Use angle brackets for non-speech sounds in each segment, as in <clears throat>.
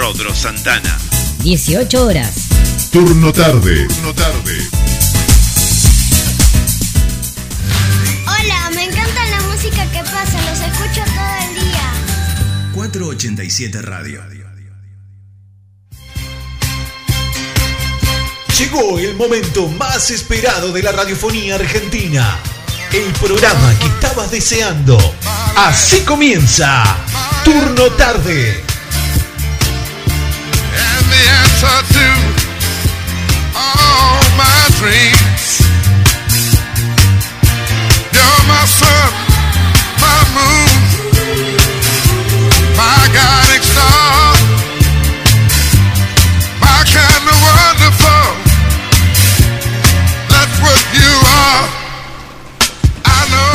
Rodro Santana. 18 horas. Turno tarde. Turno tarde. Hola, me encanta la música que pasa, los escucho todo el día. 487 Radio. Llegó el momento más esperado de la radiofonía argentina. El programa que estabas deseando. Así comienza. Turno tarde. Answer to all my dreams. You're my sun, my moon, my guiding star, my kind of wonderful. That's what you are. I know.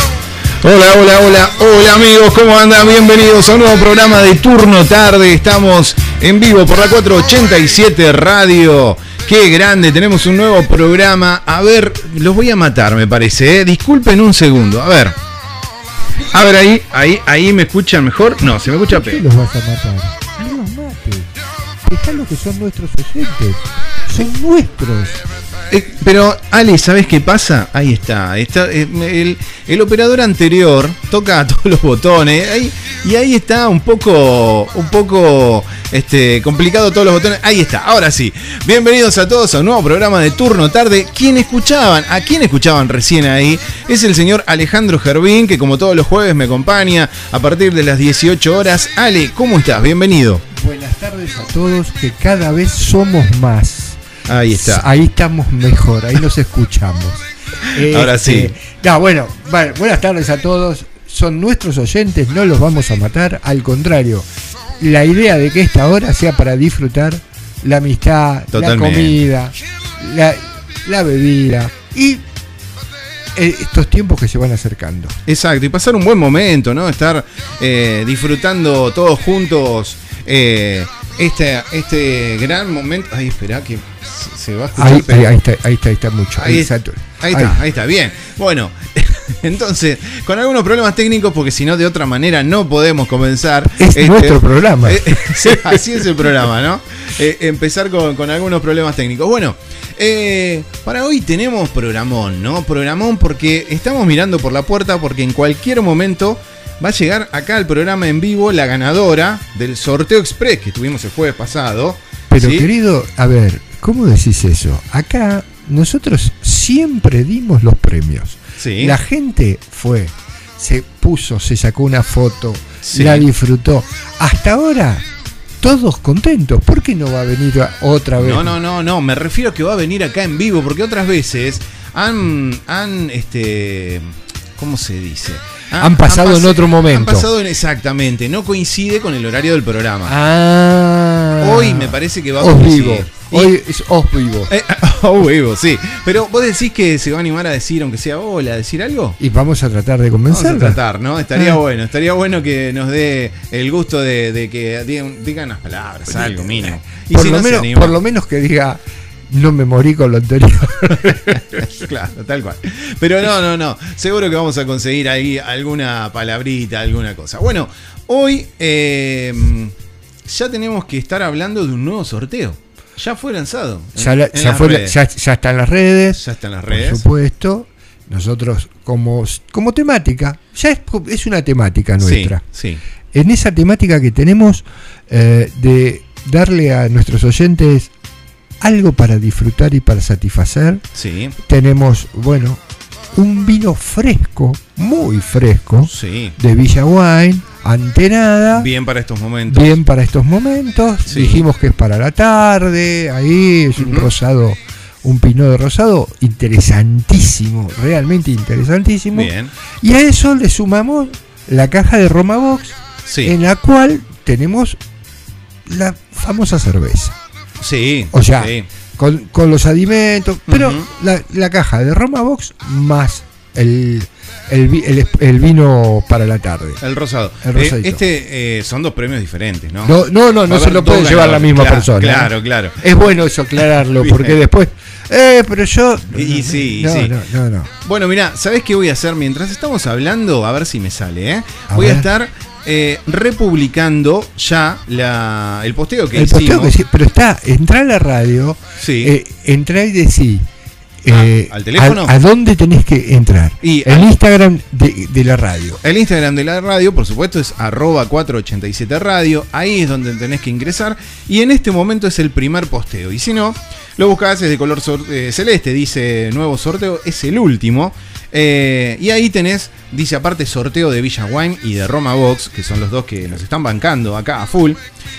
Hola, hola, hola, hola amigos, ¿cómo andan? Bienvenidos a un nuevo programa de Turno Tarde. Estamos en vivo por la 487 Radio. Qué grande, tenemos un nuevo programa. A ver, los voy a matar, me parece. ¿eh? Disculpen un segundo, a ver. A ver, ahí, ahí, ahí me escuchan mejor. No, se me escucha ¿Por qué peor. los vas a matar? No los mates. Lo que son nuestros oyentes. Son nuestros. Eh, pero, Ale, ¿sabes qué pasa? Ahí está. está eh, el, el operador anterior toca <laughs> todos los botones. ahí- y ahí está un poco. Un poco. Este, complicado todos los botones. Ahí está. Ahora sí. Bienvenidos a todos a un nuevo programa de turno tarde. ¿Quién escuchaban? ¿A quién escuchaban recién ahí? Es el señor Alejandro Gervín, que como todos los jueves me acompaña a partir de las 18 horas. Ale, ¿cómo estás? Bienvenido. Buenas tardes a todos, que cada vez somos más. Ahí está. Ahí estamos mejor, ahí nos escuchamos. <laughs> Ahora sí. No, bueno, vale, buenas tardes a todos. Son nuestros oyentes, no los vamos a matar. Al contrario, la idea de que esta hora sea para disfrutar la amistad, Totalmente. la comida, la, la bebida y eh, estos tiempos que se van acercando. Exacto, y pasar un buen momento, ¿no? Estar eh, disfrutando todos juntos eh, este, este gran momento. Ay, espera que se- va a escuchar. Ahí, ahí, ahí está, ahí está, ahí está mucho. Ahí, Ahí, está, ahí está, ahí está, bien. Bueno, <laughs> entonces, con algunos problemas técnicos, porque si no, de otra manera no podemos comenzar. Es nuestro programa. eh, <laughs> sí, así es el programa, ¿no? Eh, empezar con, con algunos problemas técnicos. Bueno, eh, para hoy tenemos programón, ¿no? Programón porque estamos mirando por la puerta porque en cualquier momento va a llegar acá al programa en vivo la ganadora del sorteo express que tuvimos el jueves pasado. Pero ¿sí? querido, a ver, ¿cómo decís eso? Acá nosotros siempre dimos los premios. Sí. La gente fue, se puso, se sacó una foto, Sí. la disfrutó. Hasta ahora, todos contentos. ¿Por qué no va a venir otra vez? No, no, no, no, me refiero a que va a venir acá en vivo, porque otras veces han, han, este, ¿cómo se dice? Han pasado en pas- otro momento. Han pasado en, exactamente, no coincide con el horario del programa. Ah. Hoy me parece que va a Os vivo. Hoy es os vivo. Eh, <laughs> oh, vivo, sí. Pero vos decís que se va a animar a decir, aunque sea hola, a decir algo. Y vamos a tratar de Vamos a convencerla. tratar, ¿no? Estaría Ah. bueno, estaría bueno que nos dé el gusto de, de que digan, digan unas palabras, algo mínimo. Y Por, si lo no se menos, anima- por lo menos que diga, no me morí con lo anterior. <laughs> claro, tal cual. Pero no, no, no. Seguro que vamos a conseguir ahí alguna palabrita, alguna cosa. Bueno, hoy eh, ya tenemos que estar hablando de un nuevo sorteo. Ya fue lanzado. en- ya, la- en ya las fue la- redes. ya, ya está en las redes. Ya está en las Por redes. supuesto. Nosotros, como, como temática, ya es, es una temática nuestra. Sí, sí. En esa temática que tenemos eh, de darle a nuestros oyentes algo para disfrutar y para satisfacer, Sí, tenemos, bueno, un vino fresco, muy fresco, sí. de Villa Wine, antenada. Bien para estos momentos. Bien para estos momentos. Sí. Dijimos que es para la tarde. Ahí es un rosado, un pinot de rosado interesantísimo, realmente interesantísimo. Bien. Y a eso le sumamos la caja de Roma Box, Sí. en la cual tenemos la famosa cerveza. Sí. O sea, sí. con, con los alimentos, pero la, la caja de Roma Box más el, el, el, el vino para la tarde. El rosado. El Eh, este eh, son dos premios diferentes, ¿no? No, no, no, se lo puede llevar la misma Claro, persona. ¿eh? Claro, claro. Es bueno eso aclararlo, <laughs> porque después. Eh, pero yo. Y sí, y sí. no, no, no. Bueno, mira, ¿sabés qué voy a hacer mientras estamos hablando? A ver si me sale, ¿eh? A voy a estar eh, republicando ya la, el posteo que El posteo que sí, pero está, entra a la radio, Sí. eh, entra y decí. eh, ¿al teléfono? A, a dónde tenés que entrar? Y el al- Instagram de, de la radio. El Instagram de la radio, por supuesto, es arroba 487 radio. Ahí es donde tenés que ingresar. Y en este momento es el primer posteo. Y si no, lo buscás, es de color eh, celeste, dice nuevo sorteo, es el último. Eh, y ahí tenés, dice aparte sorteo de Villa Wine y de Roma Box, que son los dos que nos están bancando acá a full.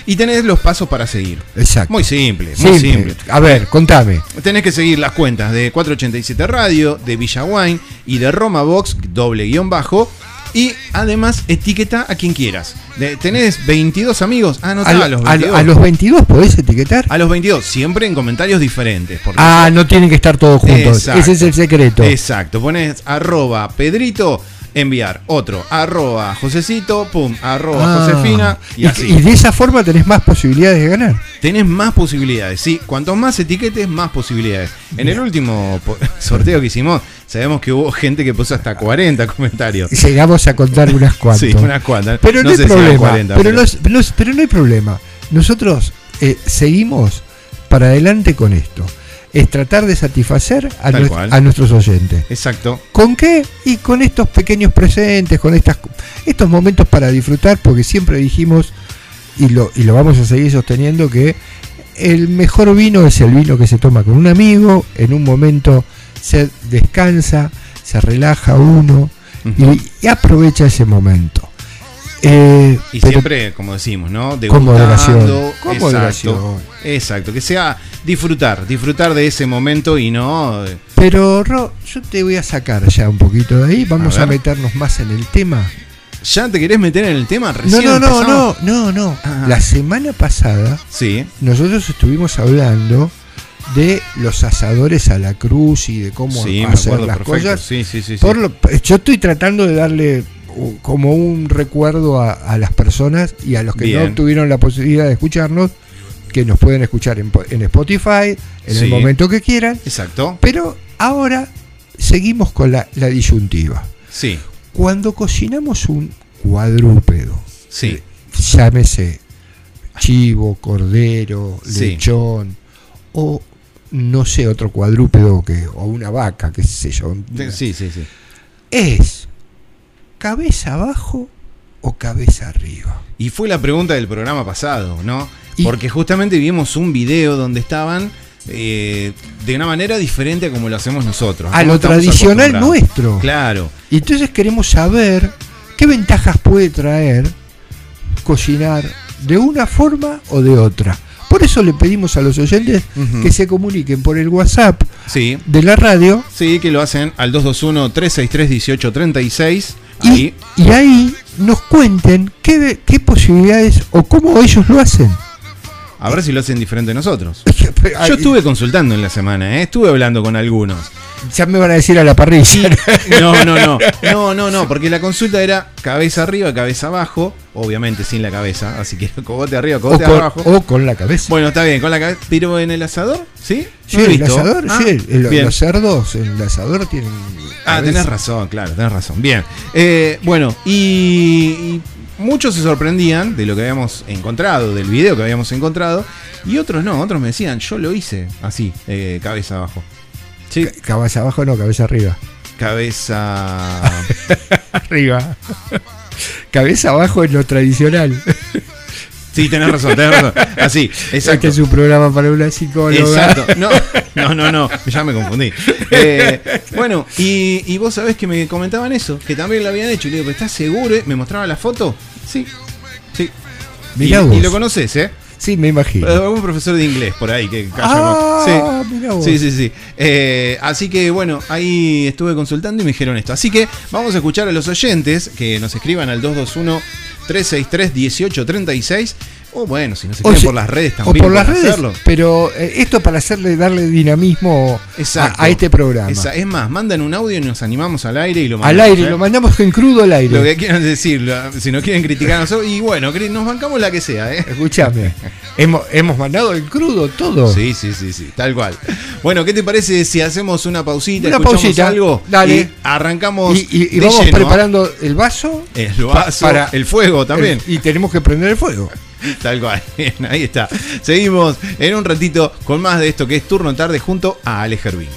Y tenés los pasos para seguir. Exacto. Muy simple, muy Simple. simple. A ver, contame. Tenés que seguir las cuentas de 487 Radio, de Villa Wine y de Roma Box, doble guion bajo. Y además etiqueta a quien quieras. De- tenés 22 amigos. Ah, no A, a, lo- los a 22. lo- a los 22 podés etiquetar. A los 22, siempre en comentarios diferentes. porque- Ah, no tienen que estar todos juntos. Exacto. Ese es el secreto. Exacto, pones arroba Pedrito, enviar otro, arroba Josecito, pum, arroba Ah, Josefina y, y, así. y de esa forma tenés más posibilidades de ganar. Tenés más posibilidades, sí. Cuanto más etiquetes, más posibilidades. En el último <laughs> sorteo que hicimos, sabemos que hubo gente que puso hasta 40 comentarios. Llegamos a contar unas <laughs> cuantas. Sí, unas cuantas. Pero no, No hay si problema. 40, pero, pero- no pero no hay problema. Nosotros eh, seguimos para adelante con esto. Es tratar de satisfacer a, Tal nues- cual. a nuestros oyentes. Exacto. ¿Con qué? Y con estos pequeños presentes, con estas, estos momentos para disfrutar, porque siempre dijimos, y lo, y lo vamos a seguir sosteniendo, que el mejor vino es el vino que se toma con un amigo, en un momento se descansa, se relaja uno y aprovecha ese momento. Eh, Y pero- siempre, como decimos, ¿no? Con Degustando. moderación. Con Exacto. moderación. Exacto. Que sea disfrutar, disfrutar de ese momento y no. eh, pero Ro, yo te voy a sacar ya un poquito de ahí, vamos A meternos más en el tema. ¿Ya te querés meter en el tema? No, Recién no, no, empezamos. no, no, no. Ah. La semana pasada Sí. nosotros estuvimos hablando de los asadores a la cruz y de cómo Sí, hacer las perfecto. cosas. Sí, sí, sí. sí. Por lo- yo estoy tratando de darle como un recuerdo a, a las personas y a los que Bien. no tuvieron la posibilidad de escucharnos, que nos pueden escuchar en, po- en Spotify, en Sí. el momento que quieran. Exacto. Pero ahora seguimos con la, la disyuntiva. Sí. Cuando cocinamos un cuadrúpedo, Sí. llámese chivo, cordero, Sí. lechón o no sé, otro cuadrúpedo que o una vaca, qué sé yo. Sí, sí, sí. Es cabeza abajo o cabeza arriba. Y fue la pregunta del programa pasado, ¿no? Y- Porque justamente vimos un video donde estaban eh, de una manera diferente a como lo hacemos nosotros. A lo tradicional nuestro. Claro. Y entonces queremos saber qué ventajas puede traer cocinar de una forma o de otra. Por eso le pedimos a los oyentes que se comuniquen por el WhatsApp Sí. de la radio Sí, que lo hacen al 221-363-1836. Y, Ahí. y ahí nos cuenten qué, qué posibilidades o cómo ellos lo hacen. A ver si lo hacen diferente de nosotros. Yo estuve consultando en la semana, ¿eh? estuve hablando con algunos. Ya me van a decir a la parrilla. <laughs> No, no, no. No, no, no, porque la consulta era cabeza arriba, cabeza abajo. Obviamente sin la cabeza, así que <laughs> cogote arriba, o, cogote con, abajo. o con la cabeza. Bueno, está bien, con la cabeza. Pero en el asador, ¿sí? sí, el asador, Ah, sí, el- bien. los cerdos en el asador tienen. Ah, tenés razón, claro, tenés razón. Bien. Eh, bueno, y, y muchos se sorprendían de lo que habíamos encontrado, del video que habíamos encontrado, y otros no, otros me decían, yo lo hice así, eh, cabeza abajo. Sí, Ca- Cabeza abajo, no, cabeza arriba. cabeza. <laughs> Arriba. cabeza abajo es lo tradicional. <laughs> Sí, tenés razón, tenés razón. Así, Este exacto. es un programa para una psicóloga. Exacto. No, <laughs> no, no, no, ya me confundí. Eh, bueno, y, y vos sabés que me comentaban eso, que también lo habían hecho. Y le digo, ¿pero estás seguro? ¿Me mostraban la foto? Sí, sí. Y, Mirá vos. y lo conoces, ¿eh? Sí, me imagino. Algún profesor de inglés por ahí que calla Ah, con- mirá vos. Sí, sí, sí. sí. Eh, así que bueno, ahí estuve consultando y me dijeron esto. Así que vamos a escuchar a los oyentes que nos escriban al 221 363 o bueno, si no se quieren por las redes también. O por las redes. Hacerlo. Pero eh, esto para hacerle, darle dinamismo a, este programa. Es más, mandan un audio y nos animamos al aire y lo mandamos. Al aire, lo ¿eh? mandamos en crudo al aire. Lo que quieran decir, si nos quieren criticar nosotros. Y bueno, nos bancamos la que sea, ¿eh? Escuchame. hemos, hemos mandado en crudo todo. Sí, sí, sí, sí. Tal cual. Bueno, ¿qué te parece si hacemos una pausita? Una escuchamos pausita. algo. Dale. Y arrancamos. Y, vamos ¿eh? preparando el vaso. El vaso. Para el fuego también. Y tenemos que prender el fuego. <laughs> Tal cual. <laughs> Ahí está. Seguimos en un ratito con más de esto que es Turno Tarde junto a Alex Gervín.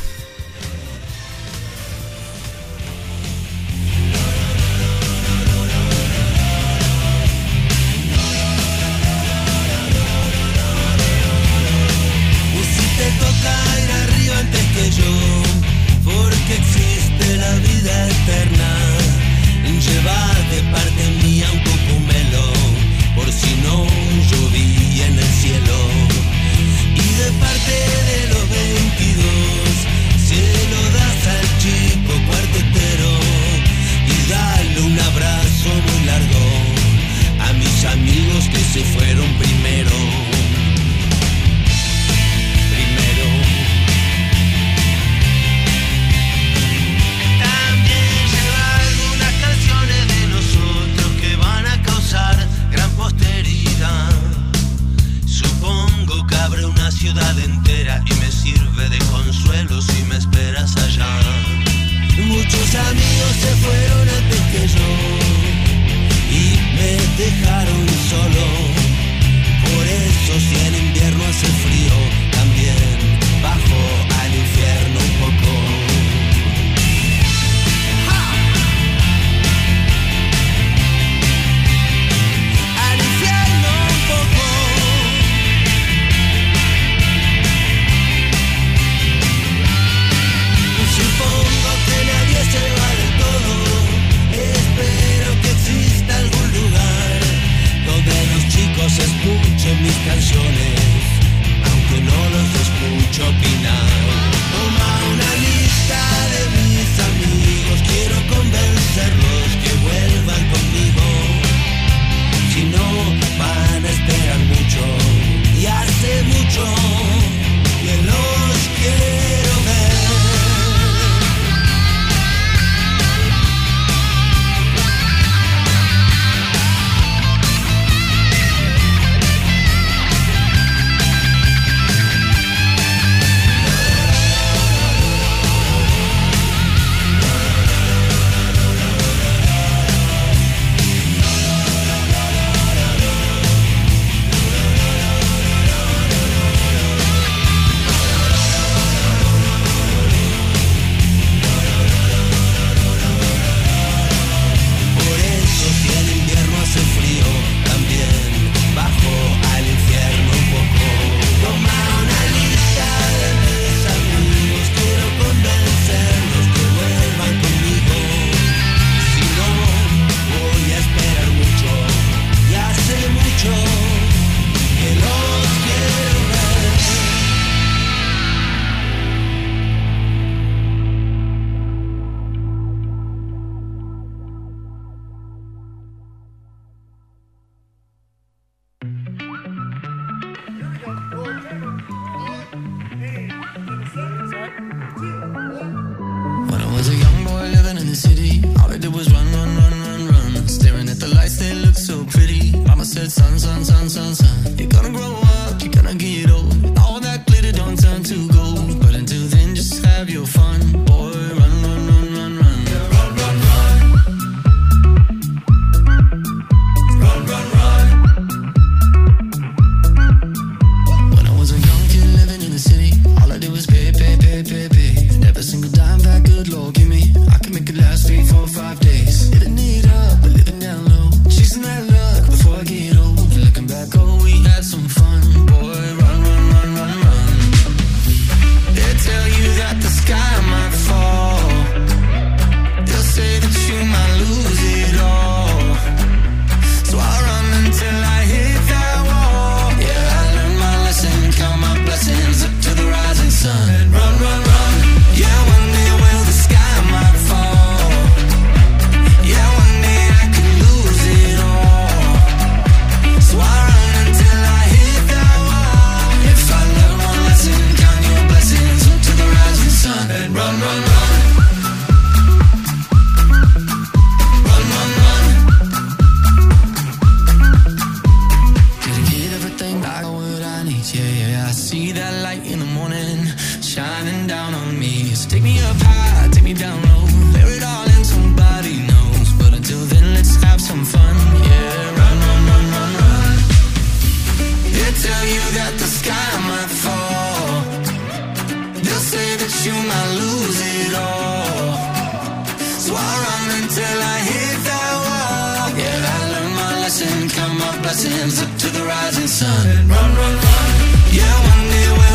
Until I hit that wall. Yeah, I learned my lesson, count my blessings up to the rising sun. Run, run, run. Yeah, one day will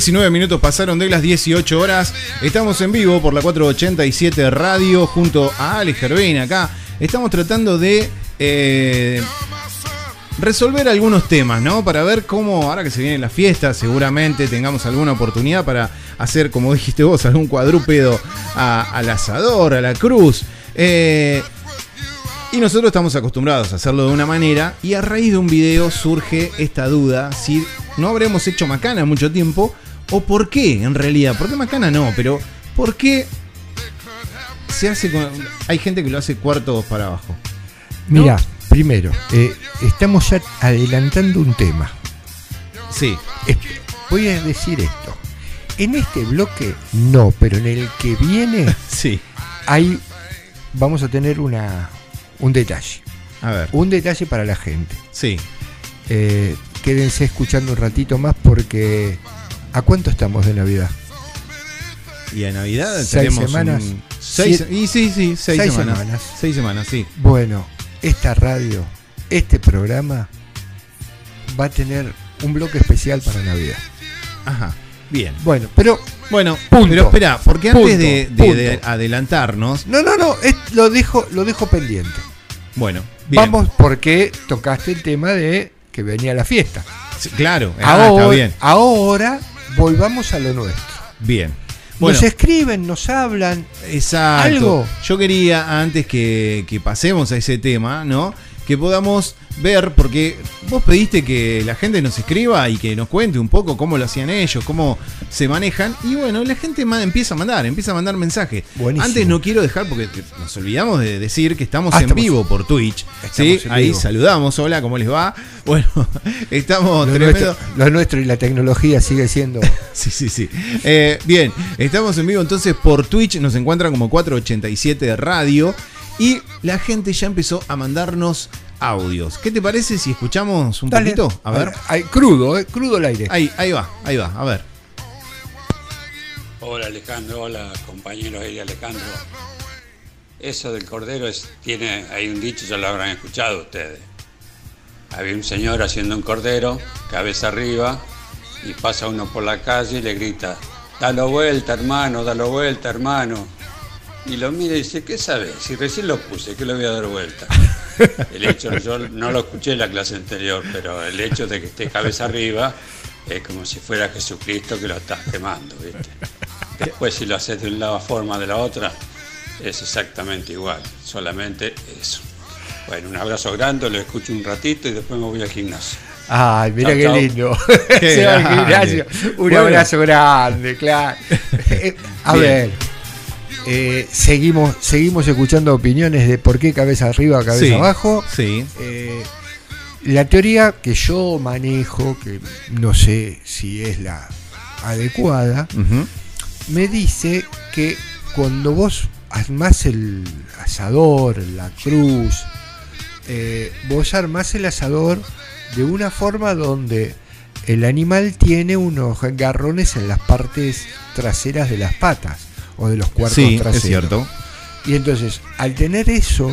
19 minutos pasaron de las 18 horas. Estamos en vivo por la 487 Radio junto a Alex Gervain acá. Estamos tratando de eh, resolver algunos temas, ¿no? Para ver cómo, ahora que se viene la fiesta, seguramente tengamos alguna oportunidad para hacer, como <laughs> dijiste vos, algún cuadrúpedo al asador, a la cruz. Eh, y nosotros estamos acostumbrados a hacerlo de una manera y a raíz de un video surge esta duda si no habremos hecho macana mucho tiempo o por qué en realidad. ¿Por qué macana no? Pero ¿por qué se hace con... Hay gente que lo hace cuartos para abajo. Mira, primero, eh, estamos ya adelantando un tema. Sí, Es- Voy a decir esto. En este bloque no, pero en el que viene <laughs> sí. hay vamos a tener una un detalle. A ver, Un detalle para la gente. sí. Eh, quédense escuchando un ratito más porque ¿a cuánto estamos de Navidad? Y a Navidad Seis tenemos semanas. un- seis, y sí, sí, seis, seis semanas. semanas. Seis semanas, sí. Bueno, esta radio, este programa va a tener un bloque especial para Navidad. Ajá. Bien. Bueno, pero Bueno, Punto. pero espera, porque Punto. antes de, de- de Punto. adelantarnos, no, no, no, es- lo dejo lo dejo pendiente. bueno, bien. Vamos porque tocaste el tema de que venía la fiesta. Sí, Claro, ah, ahora, está bien. ahora volvamos a lo nuestro. Bien. Bueno, nos escriben, nos hablan. exacto. algo. Yo quería, antes que, que pasemos a ese tema, ¿no? Que podamos ver, porque vos pediste que la gente nos escriba y que nos cuente un poco cómo lo hacían ellos, cómo se manejan. Y bueno, la gente empieza a mandar, empieza a mandar mensajes. Buenísimo. Antes no quiero dejar, porque nos olvidamos de decir que estamos Ah, en estamos- vivo por Twitch. ¿sí? Ahí vivo. saludamos, hola, ¿cómo les va? <laughs> Bueno, estamos Lo tremendo. nuestro, lo nuestro y la tecnología sigue siendo. <laughs> Sí, sí, sí. Eh, bien, estamos en vivo entonces por Twitch, nos encuentran como 487 Radio y la gente ya empezó a mandarnos audios. ¿Qué te parece si escuchamos un Dale. poquito? A ver. Ay, crudo, eh, crudo el aire. Ahí, ahí va, ahí va, a ver. Hola Alejandro, hola compañeros y Alejandro. Eso del cordero es, tiene, hay un dicho, ya lo habrán escuchado ustedes. Había un señor haciendo un cordero, cabeza arriba, y pasa uno por la calle y le grita, dalo vuelta hermano, dalo vuelta hermano. Y lo mira y dice, ¿qué sabes? Si recién lo puse, ¿qué le voy a dar vuelta? <laughs> El hecho, yo no lo escuché en la clase anterior, pero el hecho de que esté cabeza arriba es como si fuera Jesucristo que lo estás quemando, ¿viste? Después si lo haces de un lado a forma de la otra, es exactamente igual, solamente eso. Bueno, un abrazo grande, lo escucho un ratito y después me voy al gimnasio. Ay, mira Chau, qué chau. lindo. <laughs> Qué grande. Un Bueno. abrazo grande, claro. <laughs> A Bien. ver, eh, seguimos, seguimos escuchando opiniones de por qué cabeza arriba, cabeza Sí, abajo. Sí. Eh, la teoría que yo manejo, que no sé si es la adecuada, me dice que cuando vos armás el asador, la cruz, eh, vos armás el asador de una forma donde el animal tiene unos garrones en las partes traseras de las patas o de los cuartos Sí, traseros. es cierto. Y entonces, al tener eso,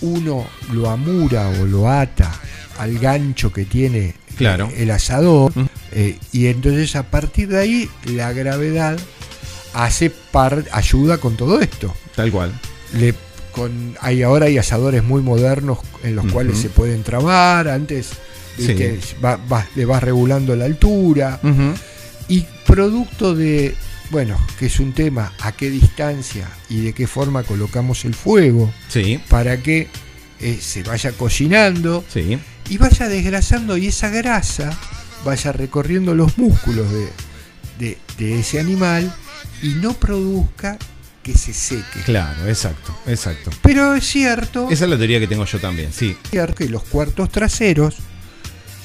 uno lo amura o lo ata al gancho que tiene Claro. el asador. Mm. eh, y entonces a partir de ahí la gravedad hace par, ayuda con todo esto. Tal cual. Le, con, hay ahora hay asadores muy modernos en los cuales se pueden trabar. Antes viste, va- va- le vas regulando la altura. Y producto de, bueno, que es un tema, a qué distancia y de qué forma colocamos el fuego Sí, para que eh, se vaya cocinando sí. y vaya desgrasando y esa grasa vaya recorriendo los músculos de, de- de ese animal y no produzca que se seque. Claro, exacto, exacto. Pero es cierto, Esa es la teoría que tengo yo también, sí. es cierto que los cuartos traseros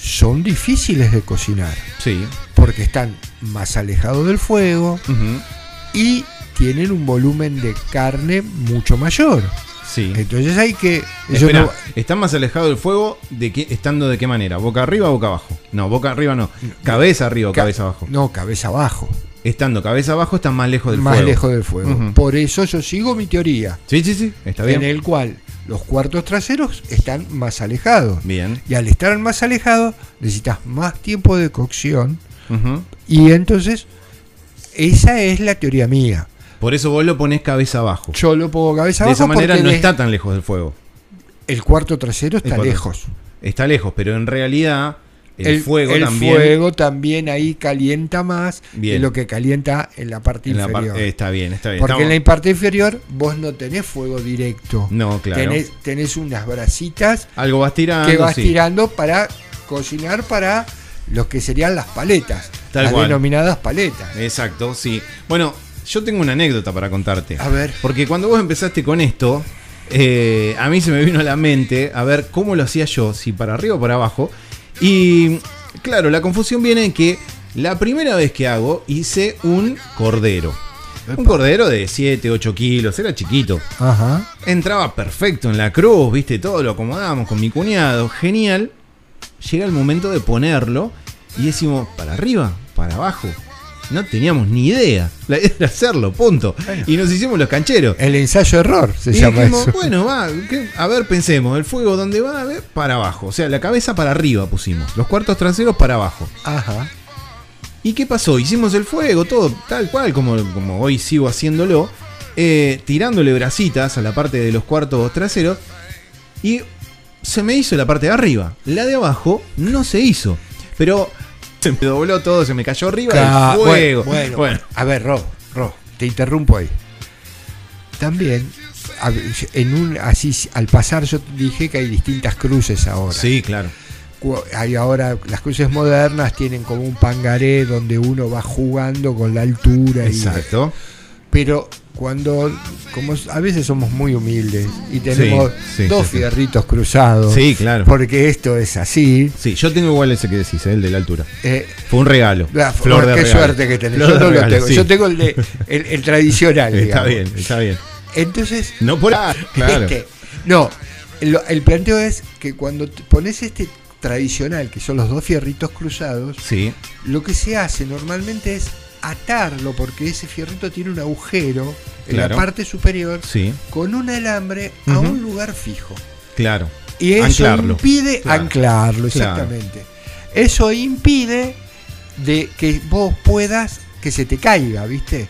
son difíciles de cocinar Sí. Porque están más alejados del fuego y tienen un volumen de carne mucho mayor. Sí. Entonces hay que... Espera, no- ¿están más alejados del fuego de qué, estando de qué manera? ¿Boca arriba o boca abajo? No, boca arriba no. Cabeza arriba o ca- cabeza abajo. No, cabeza abajo. Estando cabeza abajo están más lejos del más fuego. lejos del fuego. Por eso yo sigo mi teoría, Sí, sí, sí, está en bien. el cual los cuartos traseros están más alejados. Bien. Y al estar más alejados necesitas más tiempo de cocción Y entonces esa es la teoría mía. Por eso vos lo pones cabeza abajo. Yo lo pongo cabeza De abajo esa manera no de- está tan lejos del fuego. el cuarto trasero está cuarto- lejos. Está lejos, pero en realidad el, fuego el también. fuego también ahí calienta más Bien. de lo que calienta en la parte en la par- inferior. está bien, está bien. Porque en la parte inferior vos no tenés fuego directo. No, claro. Tenés, tenés unas brasitas Algo vas tirando. que vas sí. tirando para cocinar para lo que serían las paletas. Tal las cual. denominadas paletas. Exacto, sí. Bueno, yo tengo una anécdota para contarte. A ver. Porque cuando vos empezaste con esto, eh, a mí se me vino a la mente a ver cómo lo hacía yo, si para arriba o para abajo. Y claro, la confusión viene en que la primera vez que hago hice un cordero. Un cordero de 7, 8 kilos, era chiquito. Ajá. Entraba perfecto en la cruz, viste, todo lo acomodábamos con mi cuñado, genial. Llega el momento de ponerlo y decimos, para arriba, para abajo. No teníamos ni idea. La idea era hacerlo, punto. Y nos hicimos los cancheros. El ensayo-error se Y llama dijimos, eso. bueno, va, a ver, pensemos, el fuego dónde va, a ver, para abajo. O sea, la cabeza para arriba pusimos, los cuartos traseros para abajo. Ajá. ¿Y qué pasó? Hicimos el fuego, todo tal cual como, como hoy sigo haciéndolo, eh, tirándole bracitas a la parte de los cuartos traseros y se me hizo la parte de arriba. La de abajo no se hizo, pero se me dobló todo, se me cayó arriba Ca- el fuego. Bueno, bueno. a ver, Ro, Ro, te interrumpo ahí. También, en un así al pasar yo dije que hay distintas cruces ahora. Sí, claro. Hay ahora las cruces modernas tienen como un pangaré donde uno va jugando con la altura y Exacto. pero cuando como a veces somos muy humildes y tenemos sí, dos sí, fierritos cruzados Sí, claro. porque esto es así Sí, yo tengo igual ese que decís, eh, el de la altura. eh, Fue un regalo. la- Flor de qué regalo. suerte que tenés Flor yo no lo tengo yo tengo el, de- el, el tradicional <laughs> Está digamos. bien, está bien. entonces No por <laughs> ah, claro. este, no el, el planteo es que cuando pones este tradicional que son los dos fierritos cruzados Sí, lo que se hace normalmente es atarlo porque ese fierrito tiene un agujero en Claro. la parte superior sí, con un alambre a un lugar fijo. claro. Y eso Anclarlo. impide Claro. anclarlo, Claro. exactamente. Eso impide de que vos puedas que se te caiga, ¿viste?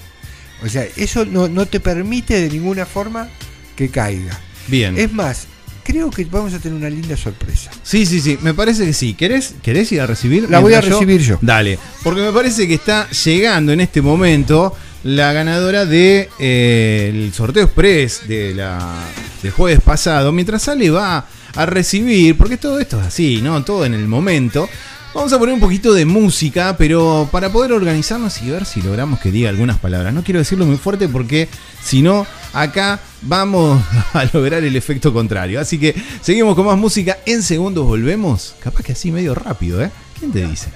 O sea, eso no, no te permite de ninguna forma que caiga. Bien. Es más, creo que vamos a tener una linda sorpresa. Sí, sí, sí, me parece que sí. ¿Querés, querés ir a recibir? La voy a recibir yo. Dale, porque me parece que está llegando en este momento la ganadora de eh, el sorteo express de la, del jueves pasado. Mientras sale va a recibir, porque todo esto es así, ¿no? Todo en el momento. Vamos a poner un poquito de música, pero para poder organizarnos y ver si logramos que diga algunas palabras. No quiero decirlo muy fuerte porque si no, acá vamos <laughs> a lograr el efecto contrario. Así que seguimos con más música. En segundos volvemos. Capaz que así medio rápido, ¿eh? ¿Quién te dice?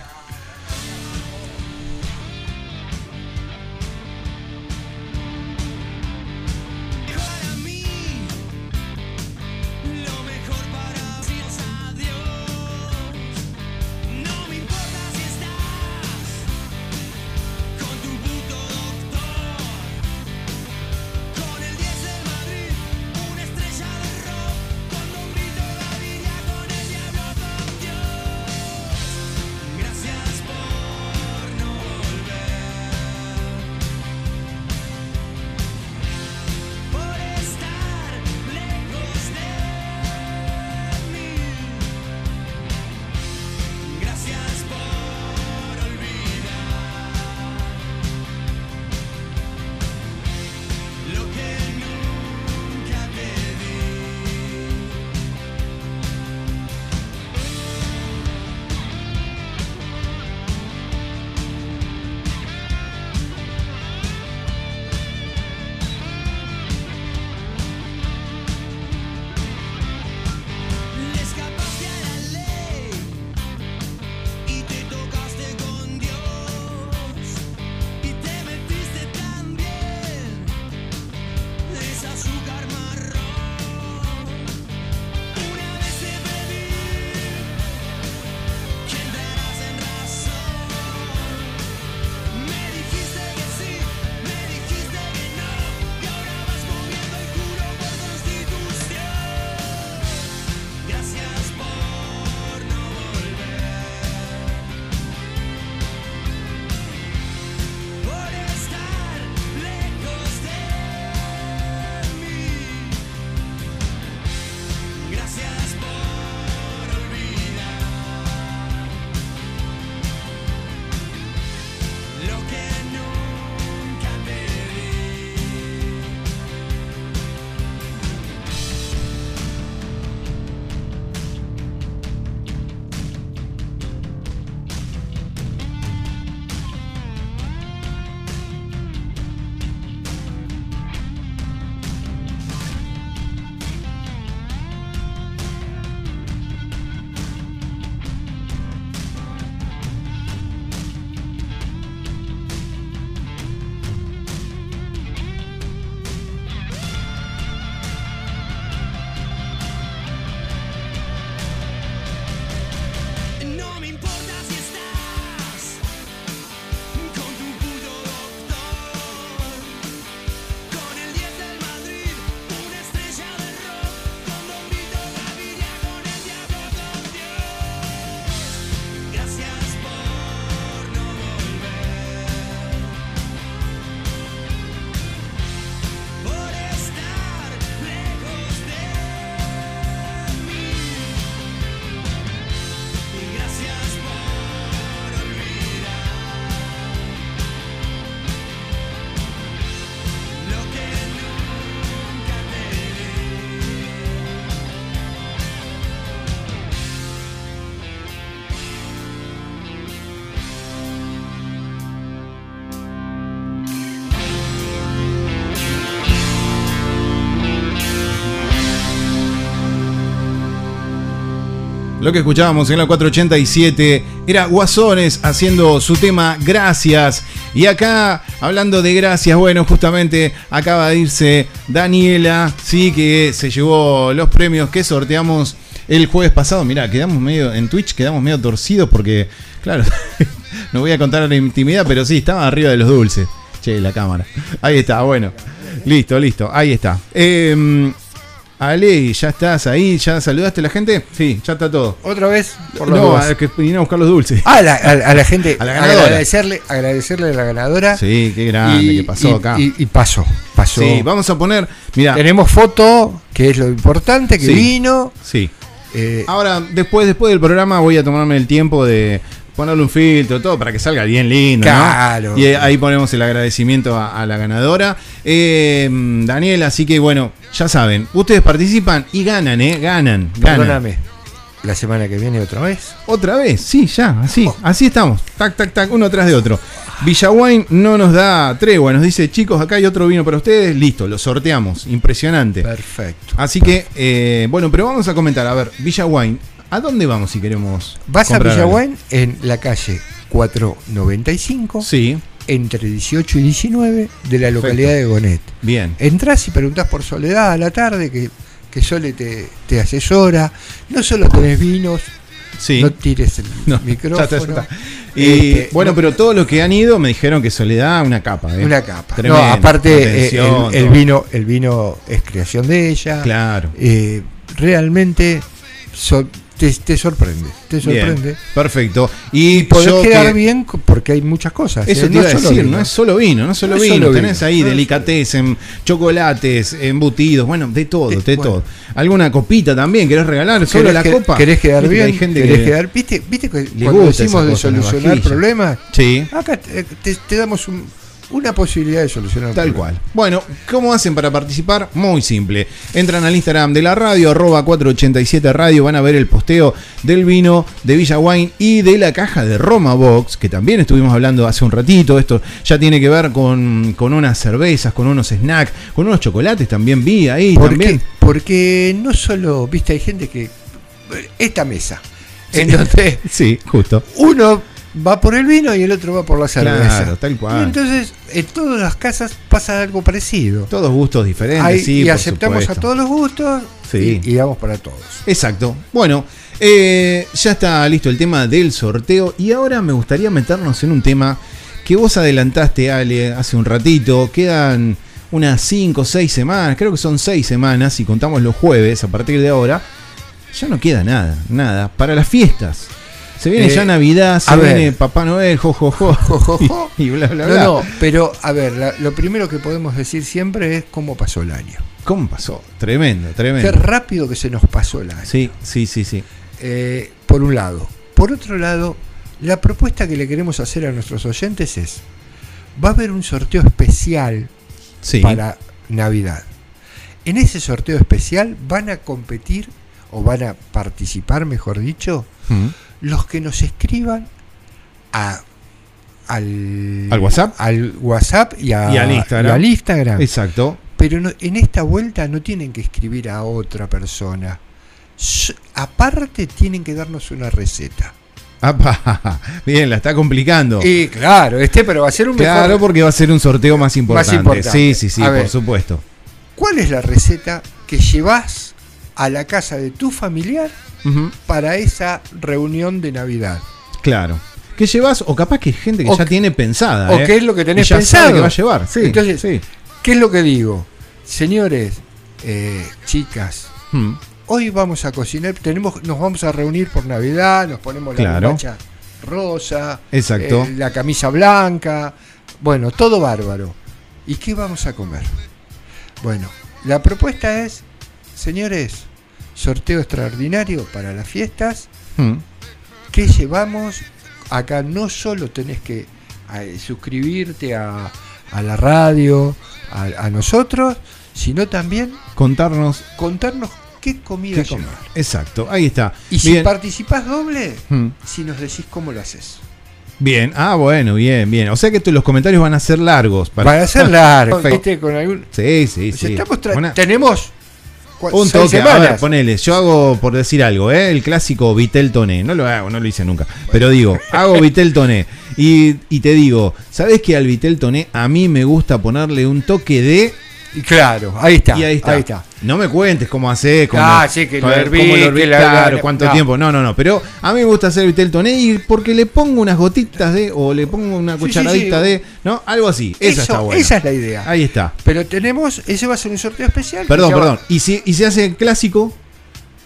Lo que escuchábamos en la 487 era Guasones haciendo su tema Gracias. Y acá, hablando de gracias, bueno, justamente acaba de irse Daniela, sí, que se llevó los premios que sorteamos el jueves pasado. Mirá, quedamos medio, en Twitch quedamos medio torcidos porque, claro, <laughs> no voy a contar la intimidad, pero sí, estaba arriba de los dulces. Che, la cámara. Ahí está, bueno. Listo, listo, ahí está. Eh, Ale, ¿ya estás ahí? ¿Ya saludaste a la gente? Sí, ya está todo. ¿Otra vez? Por las no, a que vinieron a buscar los dulces. Ah, a la, a, a la gente, A la ganadora. agradecerle, agradecerle a la ganadora. Sí, qué grande que pasó y- acá. Y, y pasó, pasó. Sí, vamos a poner. Mira, Tenemos foto, que es lo importante, que Sí. vino. sí. eh, Ahora, después, después del programa, voy a tomarme el tiempo de ponerle un filtro, todo para que salga bien lindo. ¿no? Claro. Y ahí ponemos el agradecimiento a, a la ganadora. Eh, Daniel, así que bueno, ya saben, ustedes participan y ganan, ¿eh? Ganan, ganan. perdóname. La semana que viene otra vez. Otra vez, sí, ya, así, así estamos. Tac, tac, tac, uno tras de otro. Villawain no nos da tregua, nos dice, chicos, acá hay otro vino para ustedes, listo, lo sorteamos, impresionante. Perfecto. Así que, eh, bueno, pero vamos a comentar, a ver, Villawain, ¿a dónde vamos si queremos? Vas a? Villahuén en la calle 495, Sí, entre 18 y 19 de la localidad de Gonet. bien. Entrás y preguntás por Soledad a la tarde, que, que Sole te, te asesora. No solo tenés vinos, Sí. no tires el <laughs> No, micrófono. ya está, ya está. Y Este, bueno, no- pero todos los que han ido me dijeron que Soledad una capa, ¿eh? Una capa. Tremendo, no, aparte eh, el, vino, el vino es creación de ella. Claro. Eh, realmente so- te, te sorprende, te Bien, sorprende. perfecto. Y Podés yo quedar que- bien porque hay muchas cosas. Eso ¿eh? te iba a solo decir, vino. no es solo vino, no es solo No vino. solo Tenés vino. ahí No es- delicatessen, chocolates, embutidos, bueno, de todo, de bueno. todo. Alguna copita también, ¿querés regalar? Solo ¿Querés la que- copa. ¿Querés quedar Viste que bien? Hay gente ¿Querés que... quedar? ¿Viste, viste que cuando decimos de solucionar problemas? Sí, Acá te damos un- una posibilidad de solucionar tal cual. Bueno, ¿cómo hacen para participar? Muy simple. Entran al Instagram de la radio, arroba 487 radio, van a ver el posteo del vino de Villa Wine y de la caja de Roma Box, que también estuvimos hablando hace un ratito. Esto ya tiene que ver con, con unas cervezas, con unos snacks, con unos chocolates también vi ahí. ¿Por también. qué? Porque no solo, viste, hay gente que. Esta mesa, en donde <laughs> Sí, justo. uno va por el vino y el otro va por la cerveza. Claro, tal cual. Y entonces en todas las casas pasa algo parecido. Todos gustos diferentes, sí. y por aceptamos supuesto. a todos los gustos Sí. y, y damos para todos. Exacto. Bueno, eh, ya está listo el tema del sorteo y ahora me gustaría meternos en un tema que vos adelantaste, Ale, hace un ratito. Quedan unas 5 o 6 semanas, creo que son 6 semanas, si contamos los jueves a partir de ahora. Ya no queda nada, nada, para las fiestas. Se viene Eh, ya Navidad, se ver. viene Papá Noel, jo, jo, <laughs> <laughs> y bla, bla, No, bla. no, pero a ver, la- lo primero que podemos decir siempre es cómo pasó el año. ¿Cómo pasó? Tremendo, Qué tremendo. rápido que se nos pasó el año. Sí, sí, sí, sí. Eh, por un lado. Por otro lado, la propuesta que le queremos hacer a nuestros oyentes es, va a haber un sorteo especial Sí. para Navidad. En ese sorteo especial van a competir o van a participar, mejor dicho, Mm. Los que nos escriban a, al, ¿Al WhatsApp? al WhatsApp y, a- Y al Instagram. y al Instagram. Exacto. Pero no- en esta vuelta no tienen que escribir a otra persona. Aparte tienen que darnos una receta. Apa, <laughs> bien, la está complicando. Y claro, este pero va a ser un Claro, mejor. porque va a ser un sorteo más importante. importante. Sí, sí, sí, A por ver. supuesto. ¿Cuál es la receta que llevas a la casa de tu familiar para esa reunión de Navidad? Claro. ¿Qué llevas? O capaz que hay gente que O ya que- tiene pensada. ¿O ¿eh? qué es lo que tenés ya pensado? sabe que va a llevar. Sí, Entonces, sí. ¿qué es lo que digo? Señores, eh, chicas, Mm, hoy vamos a cocinar, tenemos, nos vamos a reunir por Navidad, nos ponemos la bombacha rosa, Exacto. eh, la camisa blanca, bueno, todo bárbaro. ¿Y qué vamos a comer? Bueno, la propuesta es, señores, sorteo extraordinario para las fiestas. mm. ¿Qué llevamos? Acá no solo tenés que eh, suscribirte a, a la radio, a, a nosotros, sino también Contarnos contarnos qué comida qué comer. llevar. Exacto, ahí está. Y si participás doble, Mm. si nos decís cómo lo haces. Bien, ah, bueno, bien, bien. O sea que los comentarios van a ser largos. para- Para ser largo, <laughs> Perfecto. ¿viste? Con algún... Sí, sí, sí. estamos tra- Una- Tenemos Un toque, a semanas. ver, ponele, yo hago, por decir algo, ¿eh? el clásico Vitel Toné, no lo hago, no lo hice nunca, pero digo, hago Vitel Toné y, y te digo, ¿sabes que al Vitel Toné a mí me gusta ponerle un toque de... Y claro, ahí está, Y ahí está. ahí está. No me cuentes cómo hacer, cómo, Ah, sí, que lo herví, cómo lo herví, que la- claro, la- cuánto no. tiempo. No, no, no. Pero a mí me gusta hacer Vitel Toné y porque le pongo unas gotitas de, o le pongo una cucharadita sí, sí. de, ¿no? Algo así. Esa está buena. Esa es la idea. Ahí está. Pero tenemos, ese va a ser un sorteo especial. Perdón, va- perdón. Y si, y si hace clásico,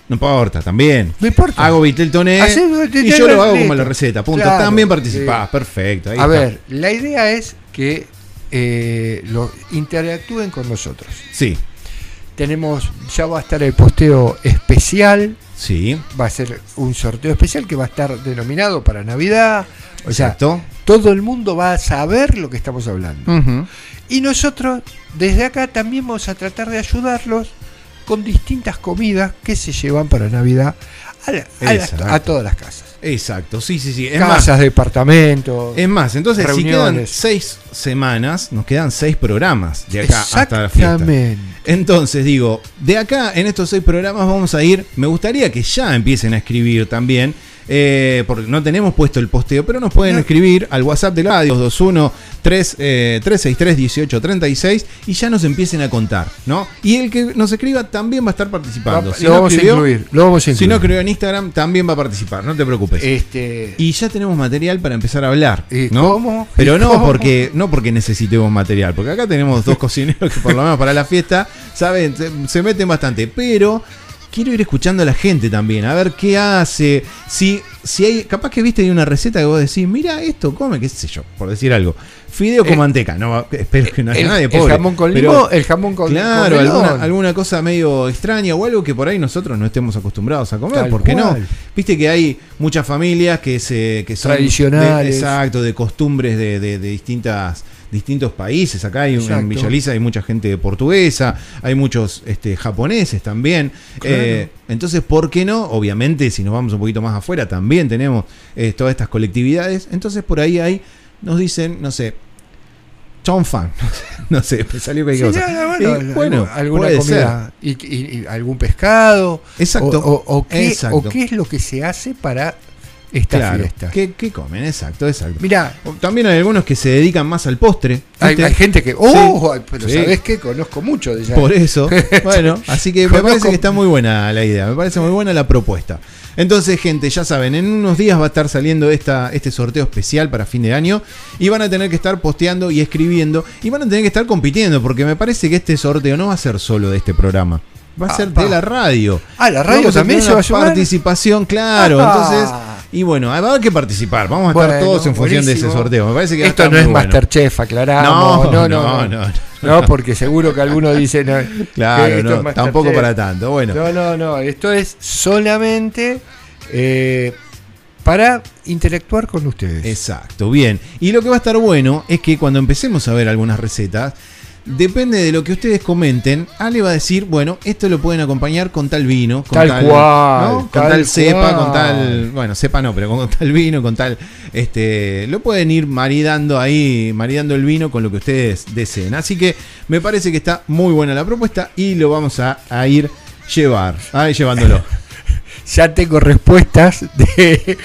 no importa, también. No importa. Hago Vitel Toné y yo lo hago como la receta. Punto. Claro, También participás. sí. Perfecto. ahí A está. ver, la idea es que eh, lo interactúen con nosotros. Sí, Tenemos, ya va a estar el posteo especial, sí. va a ser un sorteo especial que va a estar denominado para Navidad. O sea, Exacto. todo el mundo va a saber lo que estamos hablando. Y nosotros, desde acá, también vamos a tratar de ayudarlos con distintas comidas que se llevan para Navidad a, la- a las- Exacto. a todas las casas. Exacto. Sí, sí, sí. Es más, Casas, departamentos. Es más, entonces si quedan seis semanas, nos quedan seis programas de acá hasta la fiesta. Entonces digo, de acá en estos seis programas vamos a ir, me gustaría que ya empiecen a escribir también, eh, porque no tenemos puesto el posteo, pero nos pueden No. escribir al WhatsApp de la radio 21 3, eh, 363 1836 y ya nos empiecen a contar, ¿no? Y el que nos escriba también va a estar participando. Va- Si lo no vamos escribió- a incluir. Lo vamos a Si no escribió en Instagram, también va a participar, no te preocupes. Este, Y ya tenemos material para empezar a hablar. ¿Y ¿no? cómo? Pero ¿Y no cómo? porque, no porque necesitemos material, porque acá tenemos dos <laughs> cocineros que por lo menos para la fiesta, saben, se, se meten bastante. Pero quiero ir escuchando a la gente también, a ver qué hace. Si, si hay, capaz que viste hay una receta que vos decís, mira esto, come, qué sé yo, por decir algo. Fideo con Eh, manteca, no, espero que no haya el, nadie el pobre. jamón con pero- limón, el jamón con Claro, con alguna, alguna cosa medio extraña o algo que por ahí nosotros no estemos acostumbrados a comer, Tal ¿por qué no? Viste que hay muchas familias que se que son Tradicionales. de- exacto, de costumbres de, de- de distintas distintos países. Acá hay un- en Exacto. Villaliza hay mucha gente portuguesa, hay muchos este, japoneses también. Claro. Eh, entonces, ¿por qué no? Obviamente, si nos vamos un poquito más afuera, también tenemos eh, todas estas colectividades. Entonces, por ahí hay, nos dicen, no sé, chonfan. <laughs> no sé, me salió cualquier Sí, cosa. bueno, Y, bueno, alguna puede comida y, y- y algún pescado Exacto. o, o- o qué, Exacto. o qué es lo que se hace para esta Claro. fiesta. ¿Qué, qué comen? Exacto, exacto. Mira, También hay algunos que se dedican más al postre. hay, gente que. ¡Oh! Sí. Pero Sí. ¿sabés qué? Conozco mucho de ella. Por eso. <laughs> Bueno, así que me parece que está muy buena la idea, me parece muy buena la propuesta. Entonces, gente, ya saben, en unos días va a estar saliendo esta, este sorteo especial para fin de año y van a tener que estar posteando y escribiendo y van a tener que estar compitiendo porque me parece que este sorteo no va a ser solo de este programa. Va a Ah, ser pa. de la radio. Ah, ¿la radio Vamos a también tener se va a sumar? participación, claro. Ah. Entonces, y bueno, va a haber que participar. Vamos a estar todos en función de ese sorteo. Me parece que Esto no es bueno. Masterchef, aclaramos. No, No, no, no, no. no. No, porque seguro que alguno dice. Claro, esto no, tampoco para tanto. Bueno. No, no, no. Esto es solamente eh, para interactuar con ustedes. Exacto, bien. Y lo que va a estar bueno es que cuando empecemos a ver algunas recetas, depende de lo que ustedes comenten, Ale va a decir, bueno, esto lo pueden acompañar con tal vino, con Tal cual, ¿no? con tal tal, cepa, con tal, bueno, cepa no, pero con <laughs> tal vino, con tal, este, lo pueden ir maridando ahí, maridando el vino con lo que ustedes deseen. Así que me parece que está muy buena la propuesta y lo vamos a, a ir llevar, a ir llevándolo. <laughs> Ya tengo respuestas de,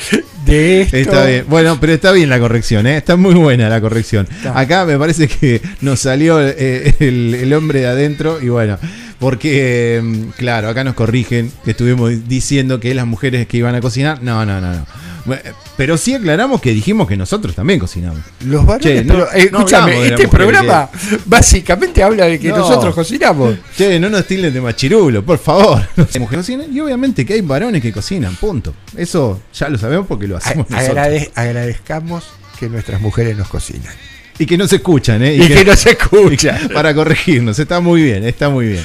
de esto. Está bien. Bueno, pero está bien la corrección, ¿eh? está muy buena la corrección. Está. Acá me parece que nos salió eh, el, el hombre de adentro y bueno, porque, eh, claro, acá nos corrigen que estuvimos diciendo que las mujeres que iban a cocinar. No, no, no, no. Bueno, Pero sí aclaramos que dijimos que nosotros también cocinamos. Los varones, Che, no- pero, eh, no escúchame, este programa básicamente habla de que No. nosotros cocinamos. Che, no nos tilden de machirulo, por favor. <laughs> Mujeres cocinan y obviamente que hay varones que cocinan, punto. Eso ya lo sabemos porque lo hacemos A- nosotros. agrade- agradezcamos que nuestras mujeres nos cocinan. Y que no se escuchan, ¿eh? Y que no se escucha. <laughs> Para corregirnos, está muy bien, está muy bien.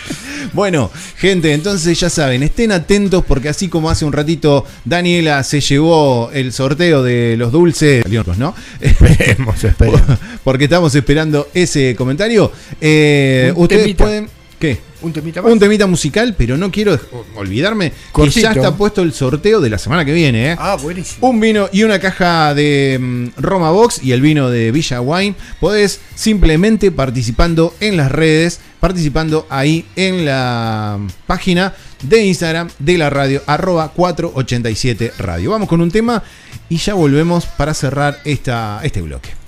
Bueno, gente, entonces ya saben, estén atentos porque así como hace un ratito Daniela se llevó el sorteo de los dulces, ¿no? Esperemos, esperemos. <laughs> Porque estamos esperando ese comentario. Eh, ustedes temita. pueden. ¿Qué? Un temita más. Un temita musical, pero no quiero olvidarme que Cortito. ya está puesto el sorteo de la semana que viene, ¿eh? Ah, buenísimo. Un vino y una caja de mm, Roma Box y el vino de Villa Wine. Podés simplemente participando en las redes, participando ahí en la página de Instagram de la radio, arroba 487 radio. Vamos con un tema y ya volvemos para cerrar esta, este bloque.